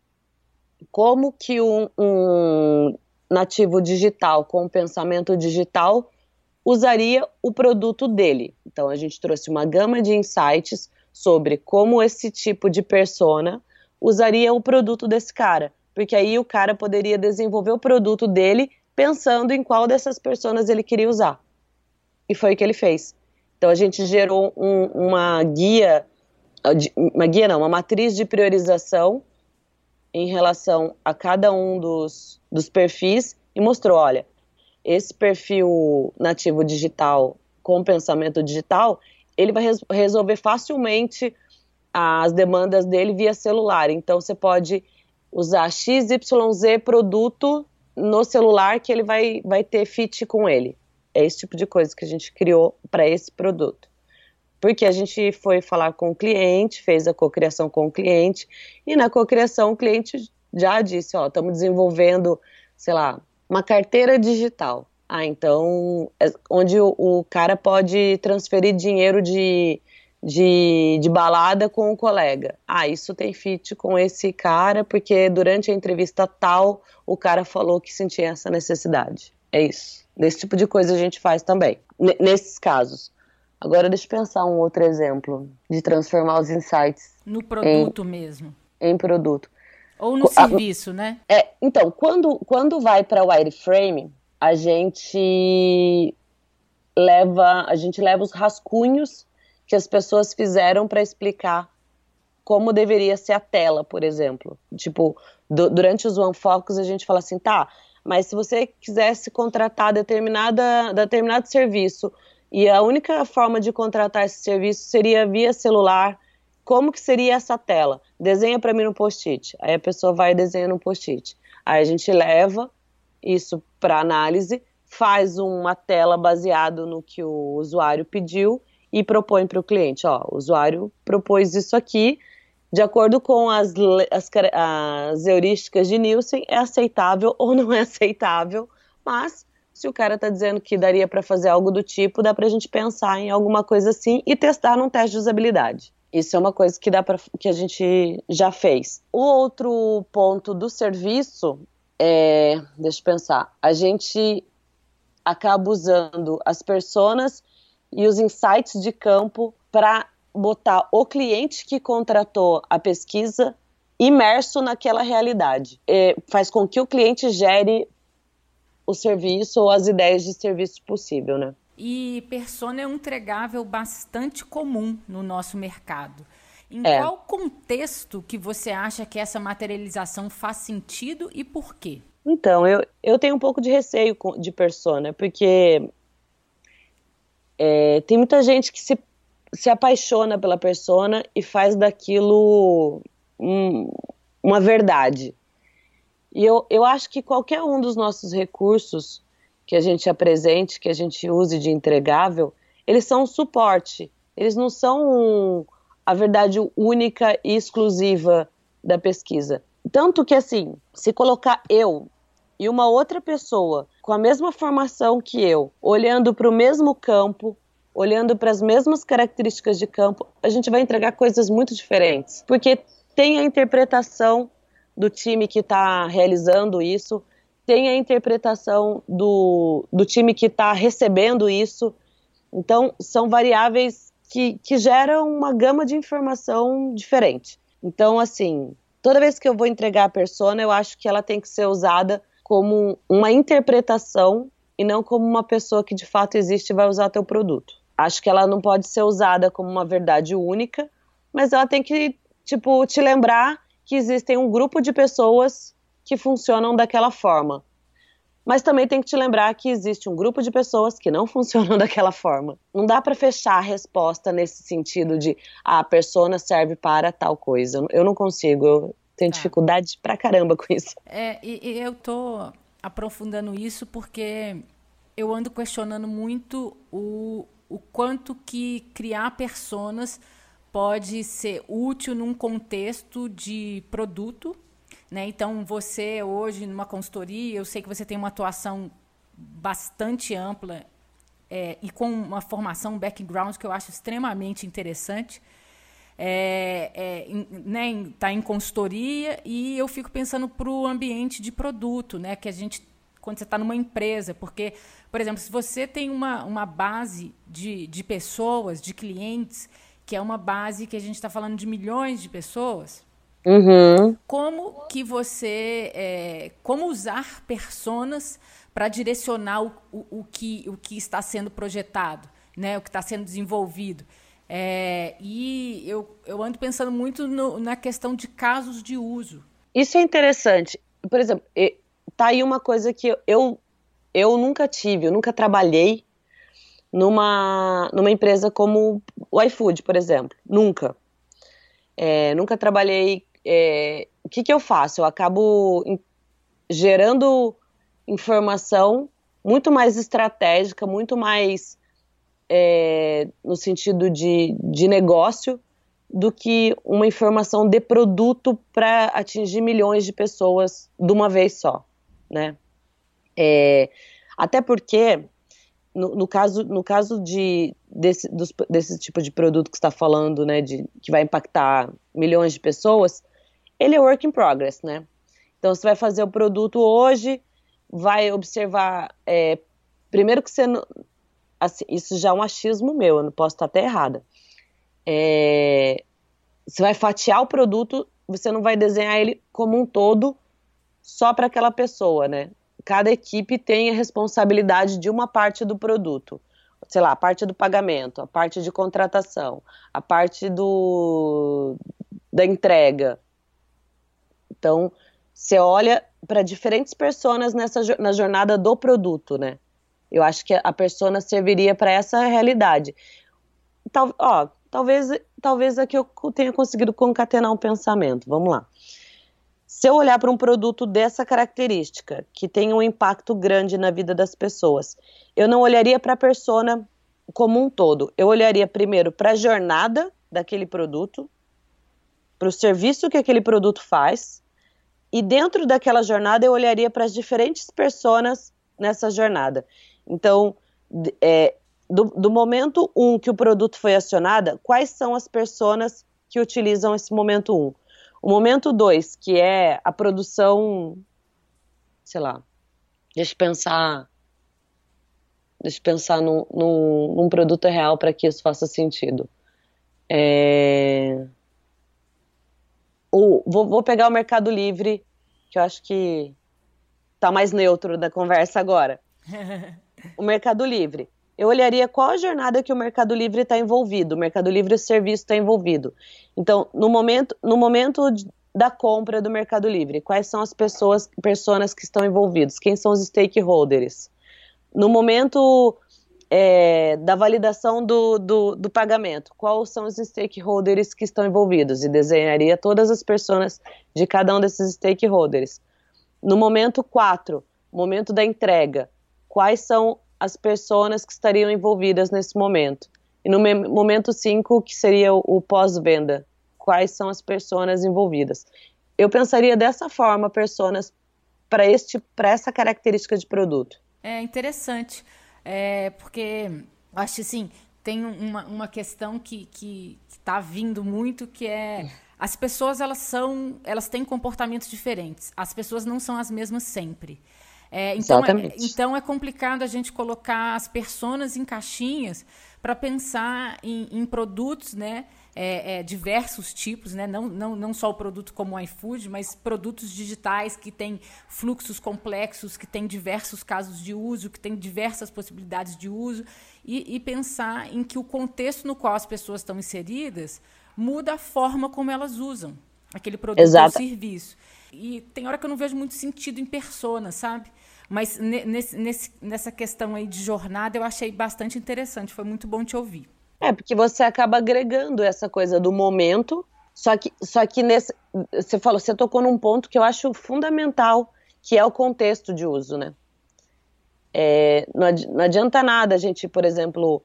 como que um, um nativo digital com pensamento digital usaria o produto dele? Então a gente trouxe uma gama de insights sobre como esse tipo de persona usaria o produto desse cara, porque aí o cara poderia desenvolver o produto dele pensando em qual dessas pessoas ele queria usar. E foi o que ele fez. Então a gente gerou um, uma guia, uma guia não, uma matriz de priorização em relação a cada um dos, dos perfis e mostrou, olha, esse perfil nativo digital com pensamento digital, ele vai res resolver facilmente as demandas dele via celular. Então você pode usar XYZ produto no celular que ele vai, vai ter fit com ele. É esse tipo de coisa que a gente criou para esse produto. Porque a gente foi falar com o cliente, fez a cocriação com o cliente, e na cocriação o cliente já disse, ó, estamos desenvolvendo, sei lá, uma carteira digital. Ah, então, é onde o, o cara pode transferir dinheiro de, de, de, balada com o colega. Ah, isso tem fit com esse cara, porque durante a entrevista tal, o cara falou que sentia essa necessidade. É isso. Desse tipo de coisa a gente faz também, nesses casos. Agora deixa eu pensar um outro exemplo de transformar os insights. No produto em, mesmo. Em produto. Ou no serviço, né? É, então, quando, quando vai para wireframe, a gente leva a gente leva os rascunhos que as pessoas fizeram para explicar como deveria ser a tela, por exemplo. Tipo, do, durante os One Focus a gente fala assim, tá, mas se você quisesse contratar determinada, determinado serviço e a única forma de contratar esse serviço seria via celular, como que seria essa tela? Desenha para mim no post-it. Aí a pessoa vai e desenha no post-it. Aí a gente leva isso para análise, faz uma tela baseado no que o usuário pediu e propõe para o cliente, ó, o usuário propôs isso aqui, de acordo com as, as, as heurísticas de Nielsen, é aceitável ou não é aceitável, mas se o cara está dizendo que daria para fazer algo do tipo, dá para a gente pensar em alguma coisa assim e testar num teste de usabilidade. Isso é uma coisa que dá para que a gente já fez. O outro ponto do serviço é, deixa eu pensar, a gente acaba usando as personas e os insights de campo para botar o cliente que contratou a pesquisa imerso naquela realidade. É, faz com que o cliente gere o serviço ou as ideias de serviço possível, né? E persona é um entregável bastante comum no nosso mercado. Em é. qual contexto que você acha que essa materialização faz sentido e por quê? Então, eu, eu tenho um pouco de receio de persona, porque é, tem muita gente que se, se apaixona pela persona e faz daquilo um, uma verdade. E eu, eu acho que qualquer um dos nossos recursos que a gente apresente, que a gente use de entregável, eles são um suporte. Eles não são um, a verdade única e exclusiva da pesquisa. Tanto que, assim, se colocar eu e uma outra pessoa com a mesma formação que eu, olhando para o mesmo campo, olhando para as mesmas características de campo, a gente vai entregar coisas muito diferentes. Porque tem a interpretação do time que está realizando isso, tem a interpretação do, do time que está recebendo isso. Então, são variáveis que, que gera uma gama de informação diferente. Então, assim, toda vez que eu vou entregar a persona, eu acho que ela tem que ser usada como uma interpretação e não como uma pessoa que de fato existe e vai usar teu produto. Acho que ela não pode ser usada como uma verdade única, mas ela tem que tipo, te lembrar que existem um grupo de pessoas que funcionam daquela forma. Mas também tem que te lembrar que existe um grupo de pessoas que não funcionam daquela forma. Não dá para fechar a resposta nesse sentido de ah, a persona serve para tal coisa. Eu não consigo, eu tenho tá. dificuldade pra caramba com isso. É, e, e eu tô aprofundando isso porque eu ando questionando muito o, o quanto que criar personas pode ser útil num contexto de produto né? Então, você hoje, numa consultoria, eu sei que você tem uma atuação bastante ampla é, e com uma formação, um background que eu acho extremamente interessante. É, é, em, né, tá em consultoria e eu fico pensando para o ambiente de produto, né, que a gente quando você está numa empresa, porque, por exemplo, se você tem uma, uma base de, de pessoas, de clientes, que é uma base que a gente está falando de milhões de pessoas, Uhum. Como que você, é, como usar personas para direcionar o, o, o, que, o que está sendo projetado, né? O que está sendo desenvolvido. É, e eu, eu ando pensando muito no, na questão de casos de uso. Isso é interessante. Por exemplo, tá aí uma coisa que eu, eu nunca tive, eu nunca trabalhei numa, numa empresa como o iFood, por exemplo. Nunca. É, nunca trabalhei é, o que, que eu faço? Eu acabo gerando informação muito mais estratégica, muito mais é, no sentido de, de negócio do que uma informação de produto para atingir milhões de pessoas de uma vez só, né? É, até porque no, no, caso, no caso de, desse, dos, desse tipo de produto que está falando, né, de, que vai impactar milhões de pessoas, ele é work in progress, né? Então você vai fazer o produto hoje, vai observar. É, primeiro que você. Assim, isso já é um achismo meu, eu não posso estar até errada. É, você vai fatiar o produto, você não vai desenhar ele como um todo só para aquela pessoa, né? Cada equipe tem a responsabilidade de uma parte do produto. Sei lá, a parte do pagamento, a parte de contratação, a parte do, da entrega, então, você olha para diferentes pessoas nessa na jornada do produto, né? Eu acho que a persona serviria para essa realidade. Tal, ó, talvez, talvez aqui eu tenha conseguido concatenar um pensamento. Vamos lá. Se eu olhar para um produto dessa característica, que tem um impacto grande na vida das pessoas, eu não olharia para a persona como um todo. Eu olharia primeiro para a jornada daquele produto, para o serviço que aquele produto faz, e dentro daquela jornada eu olharia para as diferentes pessoas nessa jornada. Então, é, do, do, momento 1 um que o produto foi acionado, quais são as pessoas que utilizam esse momento 1? Um? O momento 2, que é a produção, sei lá, deixa eu pensar, deixa eu pensar num, num, num produto real para que isso faça sentido. É o, vou, vou pegar o Mercado Livre, que eu acho que tá mais neutro da conversa agora. o Mercado Livre. Eu olharia qual a jornada que o Mercado Livre está envolvido, o Mercado Livre o serviço está envolvido. Então, no momento, no momento da compra do Mercado Livre, quais são as pessoas, pessoas que estão envolvidas? Quem são os stakeholders? No momento é, da validação do, do, do, pagamento. Quais são os stakeholders que estão envolvidos? E desenharia todas as pessoas de cada um desses stakeholders. No momento 4, momento da entrega, quais são as pessoas que estariam envolvidas nesse momento? E no momento 5, que seria o, o pós-venda, quais são as pessoas envolvidas? Eu pensaria dessa forma, pessoas para essa característica de produto. É interessante. É, porque acho assim, tem uma, uma questão que, que, está vindo muito, que é as pessoas elas são, elas têm comportamentos diferentes. As pessoas não são as mesmas sempre. É, então, é, então é complicado a gente colocar as personas em caixinhas para pensar em, em, produtos, né? É, é, diversos tipos, né? não, não, não só o produto como o iFood, mas produtos digitais que têm fluxos complexos, que têm diversos casos de uso, que têm diversas possibilidades de uso, e, e pensar em que o contexto no qual as pessoas estão inseridas muda a forma como elas usam aquele produto Exato. ou serviço. E tem hora que eu não vejo muito sentido em persona, sabe? Mas nesse, nesse, nessa questão aí de jornada eu achei bastante interessante, foi muito bom te ouvir. É, porque você acaba agregando essa coisa do momento, só que, só que nesse, você falou, você tocou num ponto que eu acho fundamental, que é o contexto de uso, né? É, não, adianta nada a gente, por exemplo,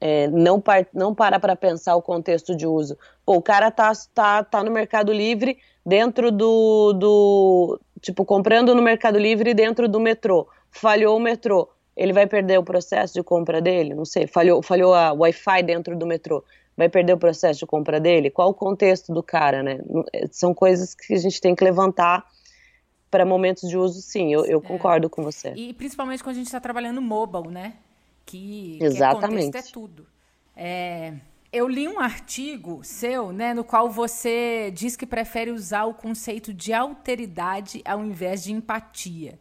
é, não, par, não parar para pensar o contexto de uso. Pô, o cara tá, tá, tá no Mercado Livre dentro do, do. Tipo, comprando no Mercado Livre dentro do metrô. Falhou o metrô. Ele vai perder o processo de compra dele? Não sei. Falhou, falhou a Wi-Fi dentro do metrô. Vai perder o processo de compra dele? Qual o contexto do cara, né? São coisas que a gente tem que levantar para momentos de uso, sim, eu, eu é. concordo com você. E principalmente quando a gente está trabalhando mobile, né? Que, Exatamente. que é, é tudo. É, eu li um artigo seu, né, no qual você diz que prefere usar o conceito de alteridade ao invés de empatia.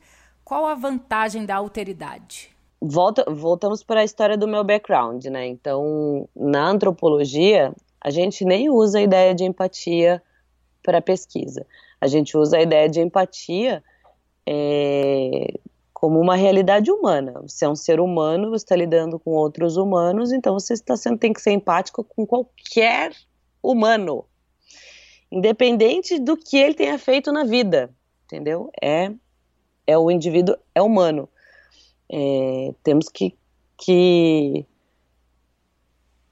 Qual a vantagem da alteridade? Volta, voltamos para a história do meu background, né? Então, na antropologia, a gente nem usa a ideia de empatia para pesquisa. A gente usa a ideia de empatia é, como uma realidade humana. Você é um ser humano, você está lidando com outros humanos, então você está sendo, tem que ser empático com qualquer humano, independente do que ele tenha feito na vida, entendeu? É, é o indivíduo, é humano. É, temos que, que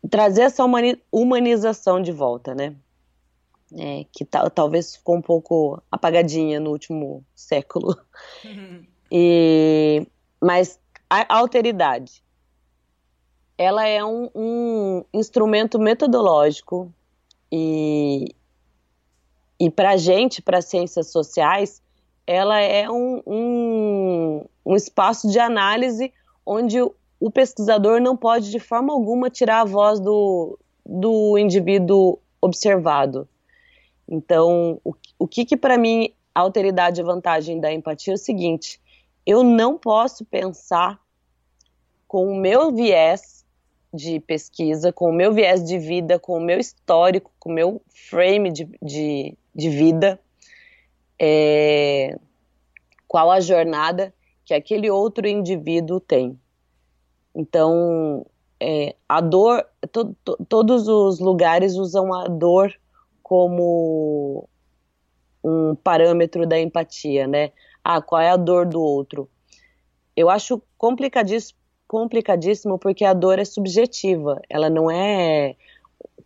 trazer essa humanização de volta, né? É, que talvez ficou um pouco apagadinha no último século. Uhum. E, mas a alteridade, ela é um, um instrumento metodológico e, e para a gente, para ciências sociais, ela é um, um, um espaço de análise onde o, pesquisador não pode de forma alguma tirar a voz do, do indivíduo observado. Então, o, o que, que para mim a alteridade e vantagem da empatia é o seguinte: eu não posso pensar com o meu viés de pesquisa, com o meu viés de vida, com o meu histórico, com o meu frame de, de, de vida, é, qual a jornada que aquele outro indivíduo tem. Então, é, a dor, to, to, todos os lugares usam a dor como um parâmetro da empatia, né? Ah, qual é a dor do outro? Eu acho complicadíssimo, complicadíssimo porque a dor é subjetiva, ela não é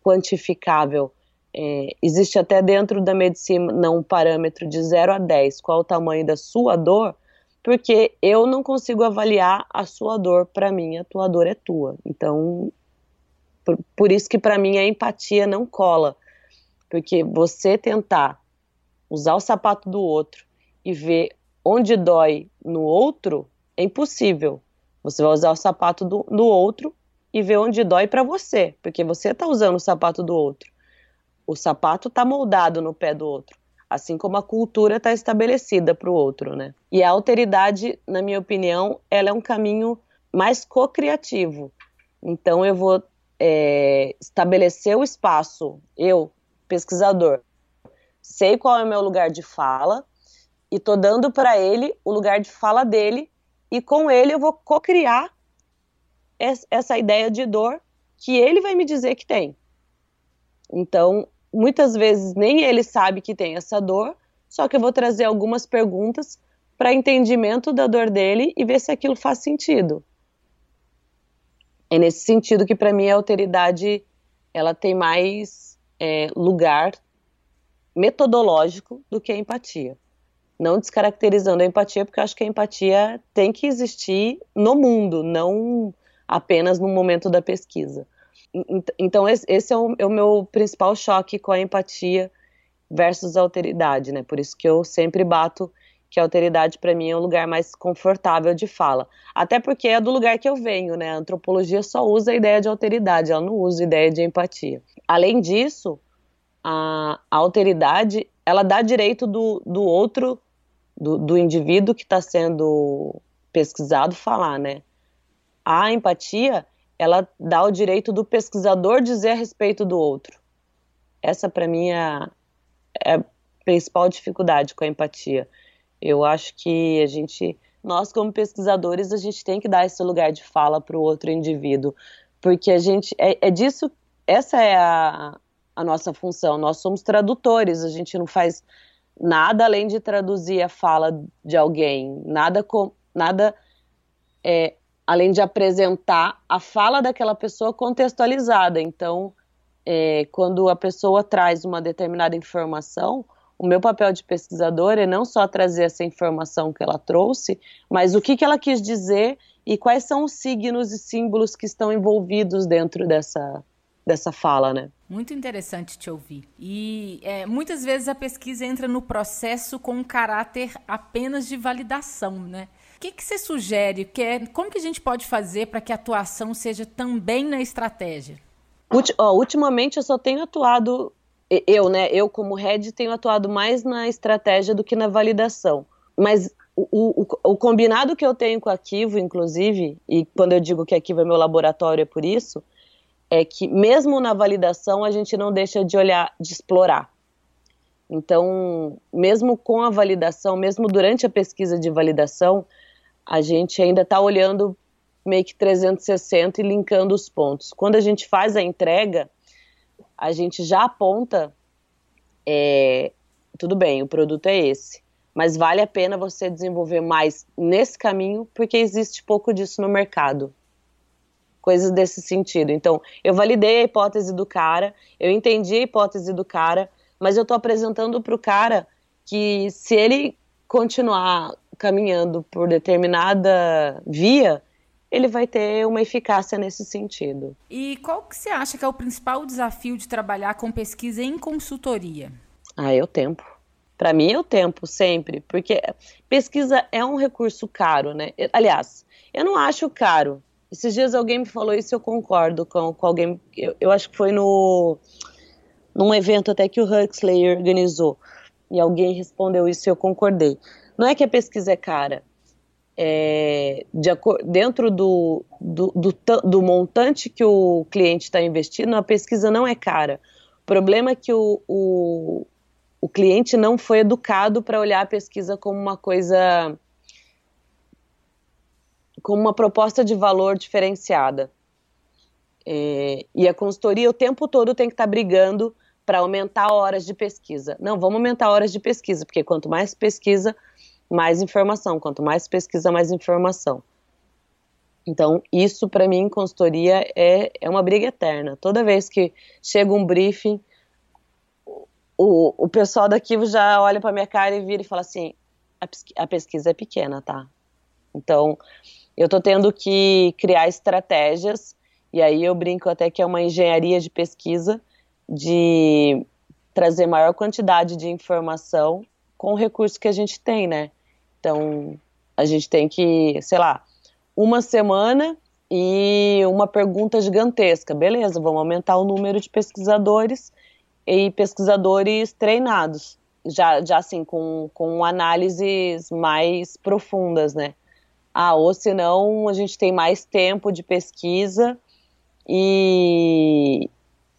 quantificável. É, existe até dentro da medicina um parâmetro de 0 a 10, qual o tamanho da sua dor, porque eu não consigo avaliar a sua dor para mim, a tua dor é tua. Então, por, por isso que para mim a empatia não cola. Porque você tentar usar o sapato do outro e ver onde dói no outro é impossível. Você vai usar o sapato do, do outro e ver onde dói para você, porque você está usando o sapato do outro. O sapato está moldado no pé do outro, assim como a cultura está estabelecida para o outro, né? E a alteridade, na minha opinião, ela é um caminho mais co-criativo. Então eu vou é, estabelecer o espaço, eu pesquisador, sei qual é o meu lugar de fala e tô dando para ele o lugar de fala dele e com ele eu vou co-criar essa ideia de dor que ele vai me dizer que tem. Então, muitas vezes nem ele sabe que tem essa dor, só que eu vou trazer algumas perguntas para entendimento da dor dele e ver se aquilo faz sentido. É nesse sentido que para mim a alteridade ela tem mais é, lugar metodológico do que a empatia. Não descaracterizando a empatia, porque eu acho que a empatia tem que existir no mundo, não apenas no momento da pesquisa. Então, esse é o, é o meu principal choque com a empatia versus a alteridade, né? Por isso que eu sempre bato que a alteridade para mim é um lugar mais confortável de fala. Até porque é do lugar que eu venho, né? A antropologia só usa a ideia de alteridade, ela não usa a ideia de empatia. Além disso, a, a alteridade, ela dá direito do, do outro, do, do indivíduo que está sendo pesquisado falar, né? A empatia, ela dá o direito do pesquisador dizer a respeito do outro. essa para mim é, é a principal dificuldade com a empatia. Eu acho que a gente, nós como pesquisadores, a gente tem que dar esse lugar de fala para o outro indivíduo, porque a gente é, é disso, essa é a, a nossa função. Nós somos tradutores, a gente não faz nada além de traduzir a fala de alguém, nada com, nada é, além de apresentar a fala daquela pessoa contextualizada. Então, é, quando a pessoa traz uma determinada informação, o meu papel de pesquisador é não só trazer essa informação que ela trouxe, mas o que, que ela quis dizer e quais são os signos e símbolos que estão envolvidos dentro dessa, dessa fala, né? Muito interessante te ouvir. E é, muitas vezes a pesquisa entra no processo com um caráter apenas de validação, né? O que, que você sugere? Que é, como que a gente pode fazer para que a atuação seja também na estratégia? Ulti, ó, ultimamente eu só tenho atuado eu, né, eu como head tenho atuado mais na estratégia do que na validação. Mas o, o, o, combinado que eu tenho com a Kivo, inclusive, e quando eu digo que a Kivo é meu laboratório é por isso, é que mesmo na validação a gente não deixa de olhar, de explorar. Então, mesmo com a validação, mesmo durante a pesquisa de validação, a gente ainda está olhando meio que 360 e linkando os pontos. Quando a gente faz a entrega, a gente já aponta, é, tudo bem, o produto é esse, mas vale a pena você desenvolver mais nesse caminho, porque existe pouco disso no mercado. Coisas desse sentido. Então, eu validei a hipótese do cara, eu entendi a hipótese do cara, mas eu estou apresentando para o cara que se ele continuar caminhando por determinada via, ele vai ter uma eficácia nesse sentido. E qual que você acha que é o principal desafio de trabalhar com pesquisa em consultoria? Ah, é o tempo. Para mim é o tempo, sempre, porque pesquisa é um recurso caro, né? Aliás, eu não acho caro. Esses dias alguém me falou isso, eu concordo com, com alguém. Eu, eu acho que foi no num evento até que o Huxley organizou e alguém respondeu isso e eu concordei. Não é que a pesquisa é cara, é, de, dentro do, do, do, do, montante que o cliente está investindo, a pesquisa não é cara. O problema é que o, o, o cliente não foi educado para olhar a pesquisa como uma coisa. como uma proposta de valor diferenciada. É, e a consultoria o tempo todo tem que estar tá brigando para aumentar horas de pesquisa. Não, vamos aumentar horas de pesquisa, porque quanto mais pesquisa, mais informação. Quanto mais pesquisa, mais informação. Então, isso para mim, consultoria, é, é uma briga eterna. Toda vez que chega um briefing, o, o pessoal daqui já olha para minha cara e vira e fala assim: a, pesquisa é pequena, tá? Então, eu estou tendo que criar estratégias, e aí eu brinco até que é uma engenharia de pesquisa, de trazer maior quantidade de informação com o recurso que a gente tem, né? Então, a gente tem que, sei lá, uma semana e uma pergunta gigantesca. Beleza, vamos aumentar o número de pesquisadores e pesquisadores treinados, já, já assim, com, com análises mais profundas, né? Ah, ou senão a gente tem mais tempo de pesquisa e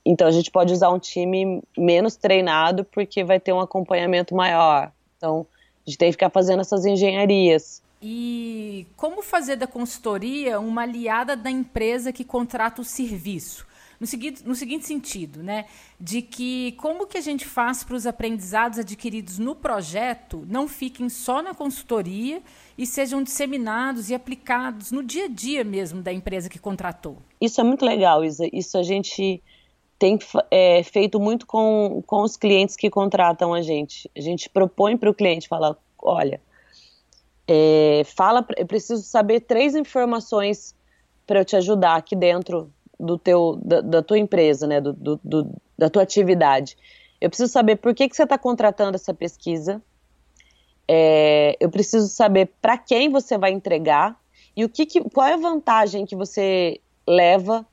então a gente pode usar um time menos treinado porque vai ter um acompanhamento maior. Então, gente tem que ficar fazendo essas engenharias. E como fazer da consultoria uma aliada da empresa que contrata o serviço? No seguinte, no seguinte sentido, né? De que como que a gente faz para os aprendizados adquiridos no projeto não fiquem só na consultoria e sejam disseminados e aplicados no dia a dia mesmo da empresa que contratou? Isso é muito legal, Isa. Isso a gente tem é, feito muito com, com os clientes que contratam a gente. A gente propõe para o cliente, fala, olha, é, fala, eu preciso saber três informações para eu te ajudar aqui dentro do teu, da, da tua empresa, né, do, do, do, da tua atividade. Eu preciso saber por que, que você está contratando essa pesquisa. É, eu preciso saber para quem você vai entregar e o que, que qual é a vantagem que você leva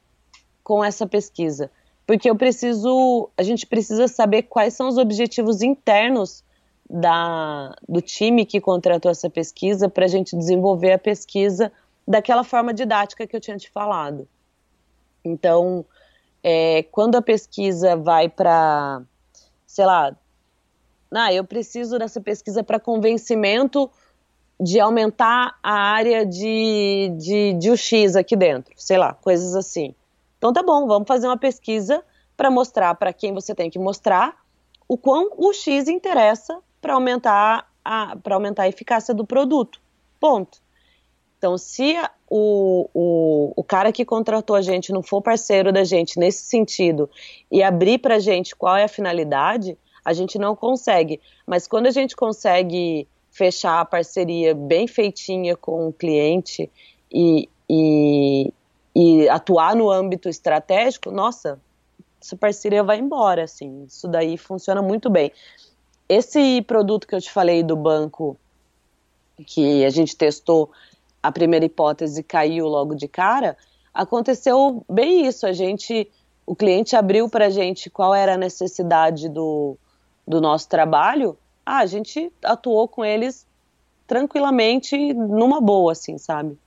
com essa pesquisa porque eu preciso, a gente precisa saber quais são os objetivos internos da, do time que contratou essa pesquisa para a gente desenvolver a pesquisa daquela forma didática que eu tinha te falado. Então, é, quando a pesquisa vai para, sei lá, ah, eu preciso dessa pesquisa para convencimento de aumentar a área de, de, de UX aqui dentro, sei lá, coisas assim. Então tá bom, vamos fazer uma pesquisa para mostrar para quem você tem que mostrar o quão o X interessa para aumentar a para aumentar a eficácia do produto. Ponto. Então, se o, o, o cara que contratou a gente não for parceiro da gente nesse sentido e abrir para a gente qual é a finalidade, a gente não consegue. Mas quando a gente consegue fechar a parceria bem feitinha com o cliente e, e, e atuar no âmbito estratégico, nossa, essa parceria vai embora, assim. Isso daí funciona muito bem. Esse produto que eu te falei do banco, que a gente testou, a primeira hipótese caiu logo de cara, aconteceu bem isso. A gente, o cliente abriu para a gente qual era a necessidade do, do nosso trabalho. Ah, a gente atuou com eles tranquilamente, numa boa, assim, sabe?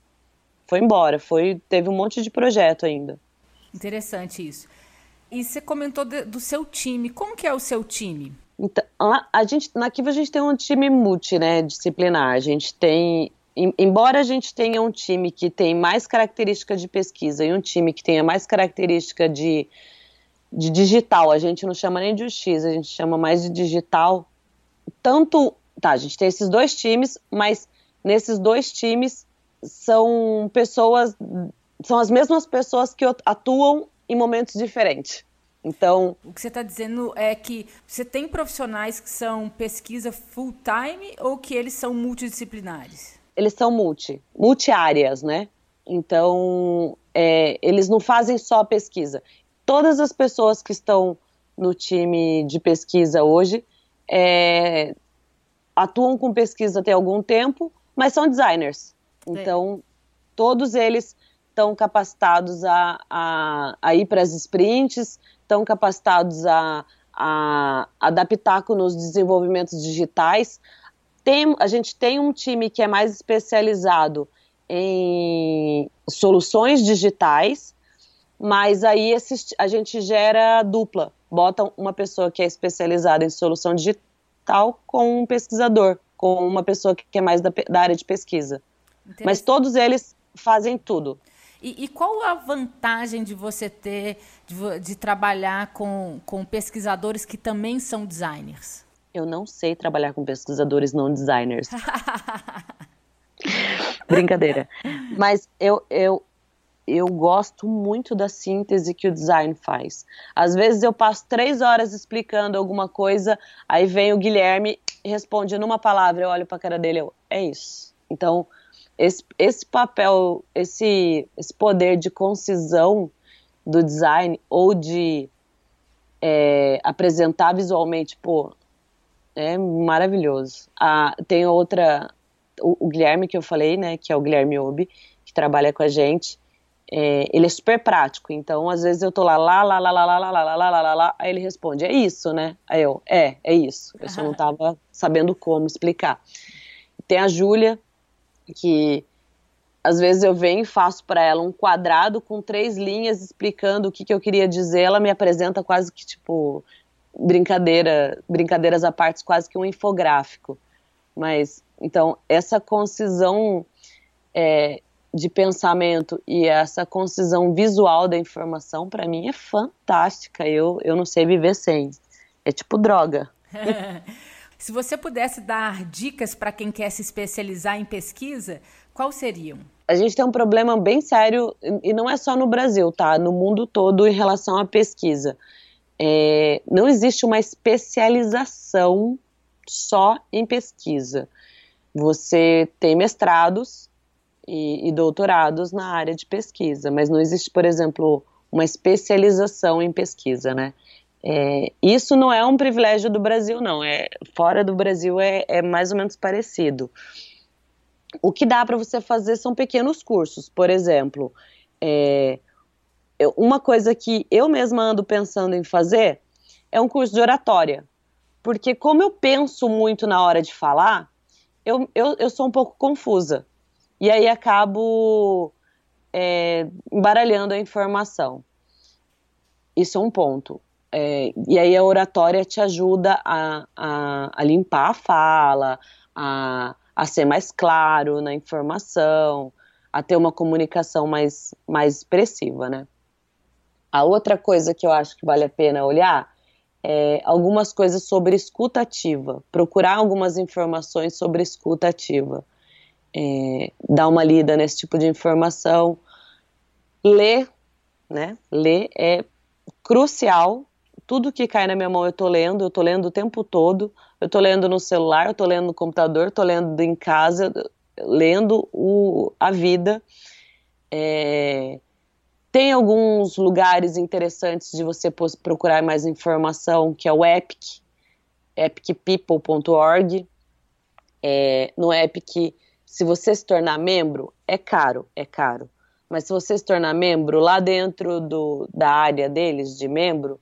Foi embora, foi, teve um monte de projeto ainda. Interessante isso. E você comentou de, do seu time. Como que é o seu time? Então, a gente, na Kiva a gente tem um time multi, né, disciplinar. A gente tem, embora a gente tenha um time que tem mais característica de pesquisa e um time que tenha mais característica de, de digital, a gente não chama nem de UX, a gente chama mais de digital. Tanto, tá, a gente tem esses dois times, mas nesses dois times são pessoas, são as mesmas pessoas que atuam em momentos diferentes. Então, o que você está dizendo é que você tem profissionais que são pesquisa full time ou que eles são multidisciplinares? Eles são multi, multi-áreas, né? Então, é, eles não fazem só pesquisa. Todas as pessoas que estão no time de pesquisa hoje é, atuam com pesquisa tem algum tempo, mas são designers. Então, todos eles estão capacitados a, a, a ir para as sprints, estão capacitados a, a adaptar com os desenvolvimentos digitais. Tem, a gente tem um time que é mais especializado em soluções digitais, mas aí esse, a gente gera dupla, bota uma pessoa que é especializada em solução digital com um pesquisador, com uma pessoa que é mais da, da área de pesquisa. Mas todos eles fazem tudo. E, e, qual a vantagem de você ter, de, de, trabalhar com, com pesquisadores que também são designers? Eu não sei trabalhar com pesquisadores não designers. Brincadeira. Mas eu, eu, eu gosto muito da síntese que o design faz. Às vezes eu passo três horas explicando alguma coisa, aí vem o Guilherme e responde numa palavra, eu olho para a cara dele, eu, é isso. Então, esse, esse papel, esse, esse poder de concisão do design ou de é, apresentar visualmente, pô, é maravilhoso. Ah, tem outra, o, o, Guilherme que eu falei, né, que é o Guilherme Obi, que trabalha com a gente, é, ele é super prático, então às vezes eu tô lá, lá, lá, lá, lá, lá, lá, lá, lá, lá, lá, lá, aí ele responde, é isso, né? Aí eu, é, é isso. Eu só não tava sabendo como explicar. Tem a Júlia, que às vezes eu venho e faço para ela um quadrado com três linhas explicando o que, que eu queria dizer, ela me apresenta quase que tipo brincadeira, brincadeiras à parte, quase que um infográfico. Mas então essa concisão é, de pensamento e essa concisão visual da informação para mim é fantástica. Eu eu não sei viver sem. É tipo droga. Se você pudesse dar dicas para quem quer se especializar em pesquisa, quais seriam? A gente tem um problema bem sério, e não é só no Brasil, tá? No mundo todo em relação à pesquisa. É, não existe uma especialização só em pesquisa. Você tem mestrados e, e doutorados na área de pesquisa, mas não existe, por exemplo, uma especialização em pesquisa, né? É, isso não é um privilégio do Brasil, não. É fora do Brasil é, é mais ou menos parecido. O que dá para você fazer são pequenos cursos, por exemplo. É, uma coisa que eu mesma ando pensando em fazer é um curso de oratória, porque como eu penso muito na hora de falar, eu, eu, eu sou um pouco confusa e aí acabo é, embaralhando a informação. isso é um ponto. É, e aí a oratória te ajuda a, a, a limpar a fala, a, a ser mais claro na informação, a ter uma comunicação mais, mais expressiva, né? A outra coisa que eu acho que vale a pena olhar é algumas coisas sobre escuta ativa, procurar algumas informações sobre escuta ativa, é, dar uma lida nesse tipo de informação, ler, né? Ler é crucial. Tudo que cai na minha mão eu tô lendo, eu tô lendo o tempo todo. Eu tô lendo no celular, eu tô lendo no computador, tô lendo em casa, lendo o, a vida. É, tem alguns lugares interessantes de você procurar mais informação, que é o Epic, epicpeople.org. É, no Epic, se você se tornar membro, é caro, é caro. Mas se você se tornar membro, lá dentro do, da área deles de membro,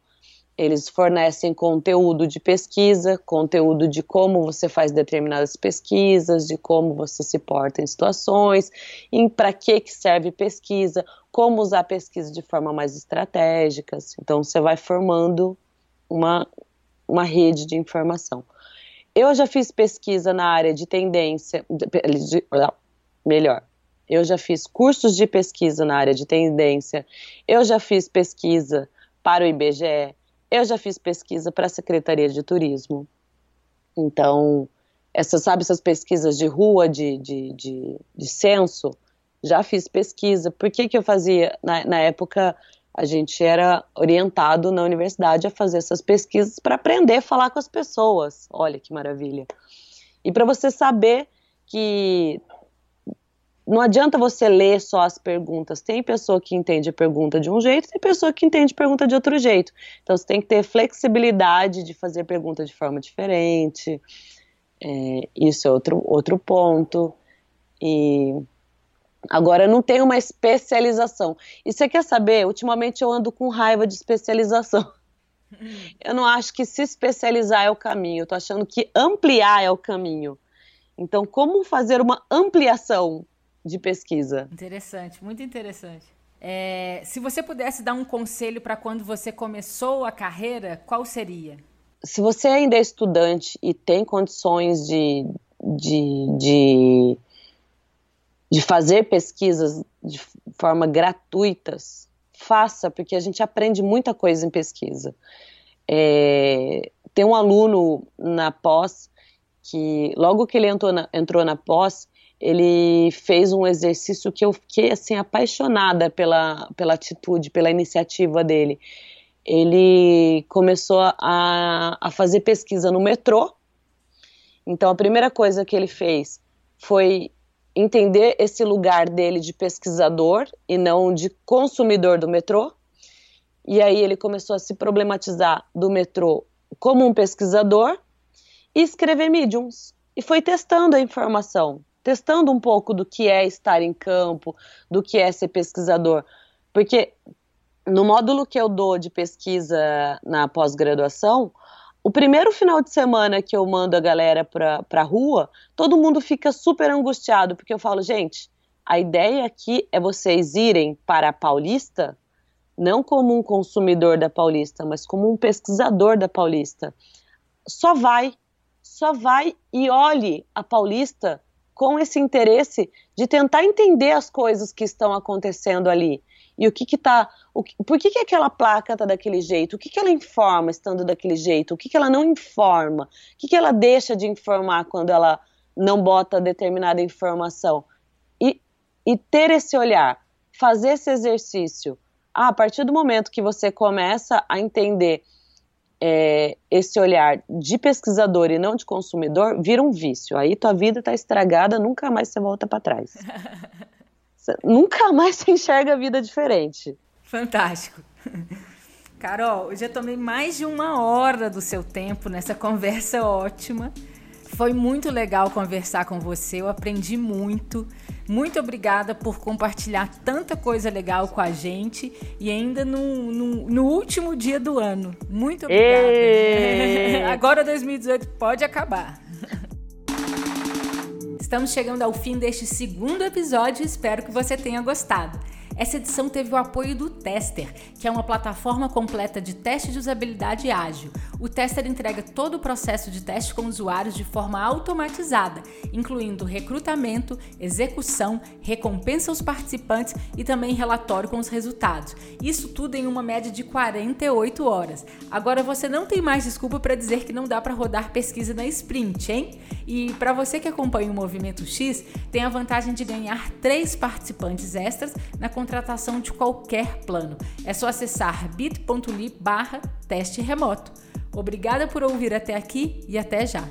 eles fornecem conteúdo de pesquisa, conteúdo de como você faz determinadas pesquisas, de como você se porta em situações, em para que que serve pesquisa, como usar pesquisa de forma mais estratégica. Então você vai formando uma uma rede de informação. Eu já fiz pesquisa na área de tendência, de, de, melhor, eu já fiz cursos de pesquisa na área de tendência, eu já fiz pesquisa para o IBGE, eu já fiz pesquisa para a Secretaria de Turismo. Então, essa, sabe essas pesquisas de rua, de, de, de, de censo? Já fiz pesquisa. Por que, que eu fazia? Na, na época, a gente era orientado na universidade a fazer essas pesquisas para aprender a falar com as pessoas. Olha que maravilha. E para você saber que não adianta você ler só as perguntas. Tem pessoa que entende a pergunta de um jeito, tem pessoa que entende a pergunta de outro jeito. Então você tem que ter flexibilidade de fazer pergunta de forma diferente. É, isso é outro, outro ponto. E agora não tem uma especialização. E você quer saber? Ultimamente eu ando com raiva de especialização. Eu não acho que se especializar é o caminho. Eu tô achando que ampliar é o caminho. Então, como fazer uma ampliação de pesquisa. Interessante, muito interessante. É, se você pudesse dar um conselho para quando você começou a carreira, qual seria? Se você ainda é estudante e tem condições de, de, de, de fazer pesquisas de forma gratuitas, faça, porque a gente aprende muita coisa em pesquisa. É, tem um aluno na pós que, logo que ele entrou na, entrou na pós, ele fez um exercício que eu fiquei assim apaixonada pela, pela atitude, pela iniciativa dele. Ele começou a, a fazer pesquisa no metrô. Então a primeira coisa que ele fez foi entender esse lugar dele de pesquisador e não de consumidor do metrô. E aí ele começou a se problematizar do metrô como um pesquisador e escrever mediums. E foi testando a informação testando um pouco do que é estar em campo, do que é ser pesquisador. Porque no módulo que eu dou de pesquisa na pós-graduação, o primeiro final de semana que eu mando a galera para a rua, todo mundo fica super angustiado, porque eu falo, gente, a ideia aqui é vocês irem para a Paulista, não como um consumidor da Paulista, mas como um pesquisador da Paulista. Só vai, só vai e olhe a Paulista com esse interesse de tentar entender as coisas que estão acontecendo ali. E o que que tá, o que, por que que aquela placa tá daquele jeito? O que que ela informa estando daquele jeito? O que que ela não informa? O que que ela deixa de informar quando ela não bota determinada informação? E, e ter esse olhar, fazer esse exercício. Ah, a partir do momento que você começa a entender é, esse olhar de pesquisador e não de consumidor, vira um vício. Aí tua vida está estragada, nunca mais você volta para trás. Você, nunca mais você enxerga a vida diferente. Fantástico. Carol, eu já tomei mais de uma hora do seu tempo nessa conversa ótima. Foi muito legal conversar com você, eu aprendi muito. Muito obrigada por compartilhar tanta coisa legal com a gente e ainda no, no, no último dia do ano. Muito obrigada. Agora 2018 pode acabar. Estamos chegando ao fim deste segundo episódio e espero que você tenha gostado. Essa edição teve o apoio do Tester, que é uma plataforma completa de teste de usabilidade ágil. O Tester entrega todo o processo de teste com usuários de forma automatizada, incluindo recrutamento, execução, recompensa aos participantes e também relatório com os resultados. Isso tudo em uma média de 48 horas. Agora você não tem mais desculpa para dizer que não dá para rodar pesquisa na sprint, hein? E para você que acompanha o Movimento X, tem a vantagem de ganhar três participantes extras na contratação de qualquer plano. É só acessar bit.ly barra teste remoto. Obrigada por ouvir até aqui e até já!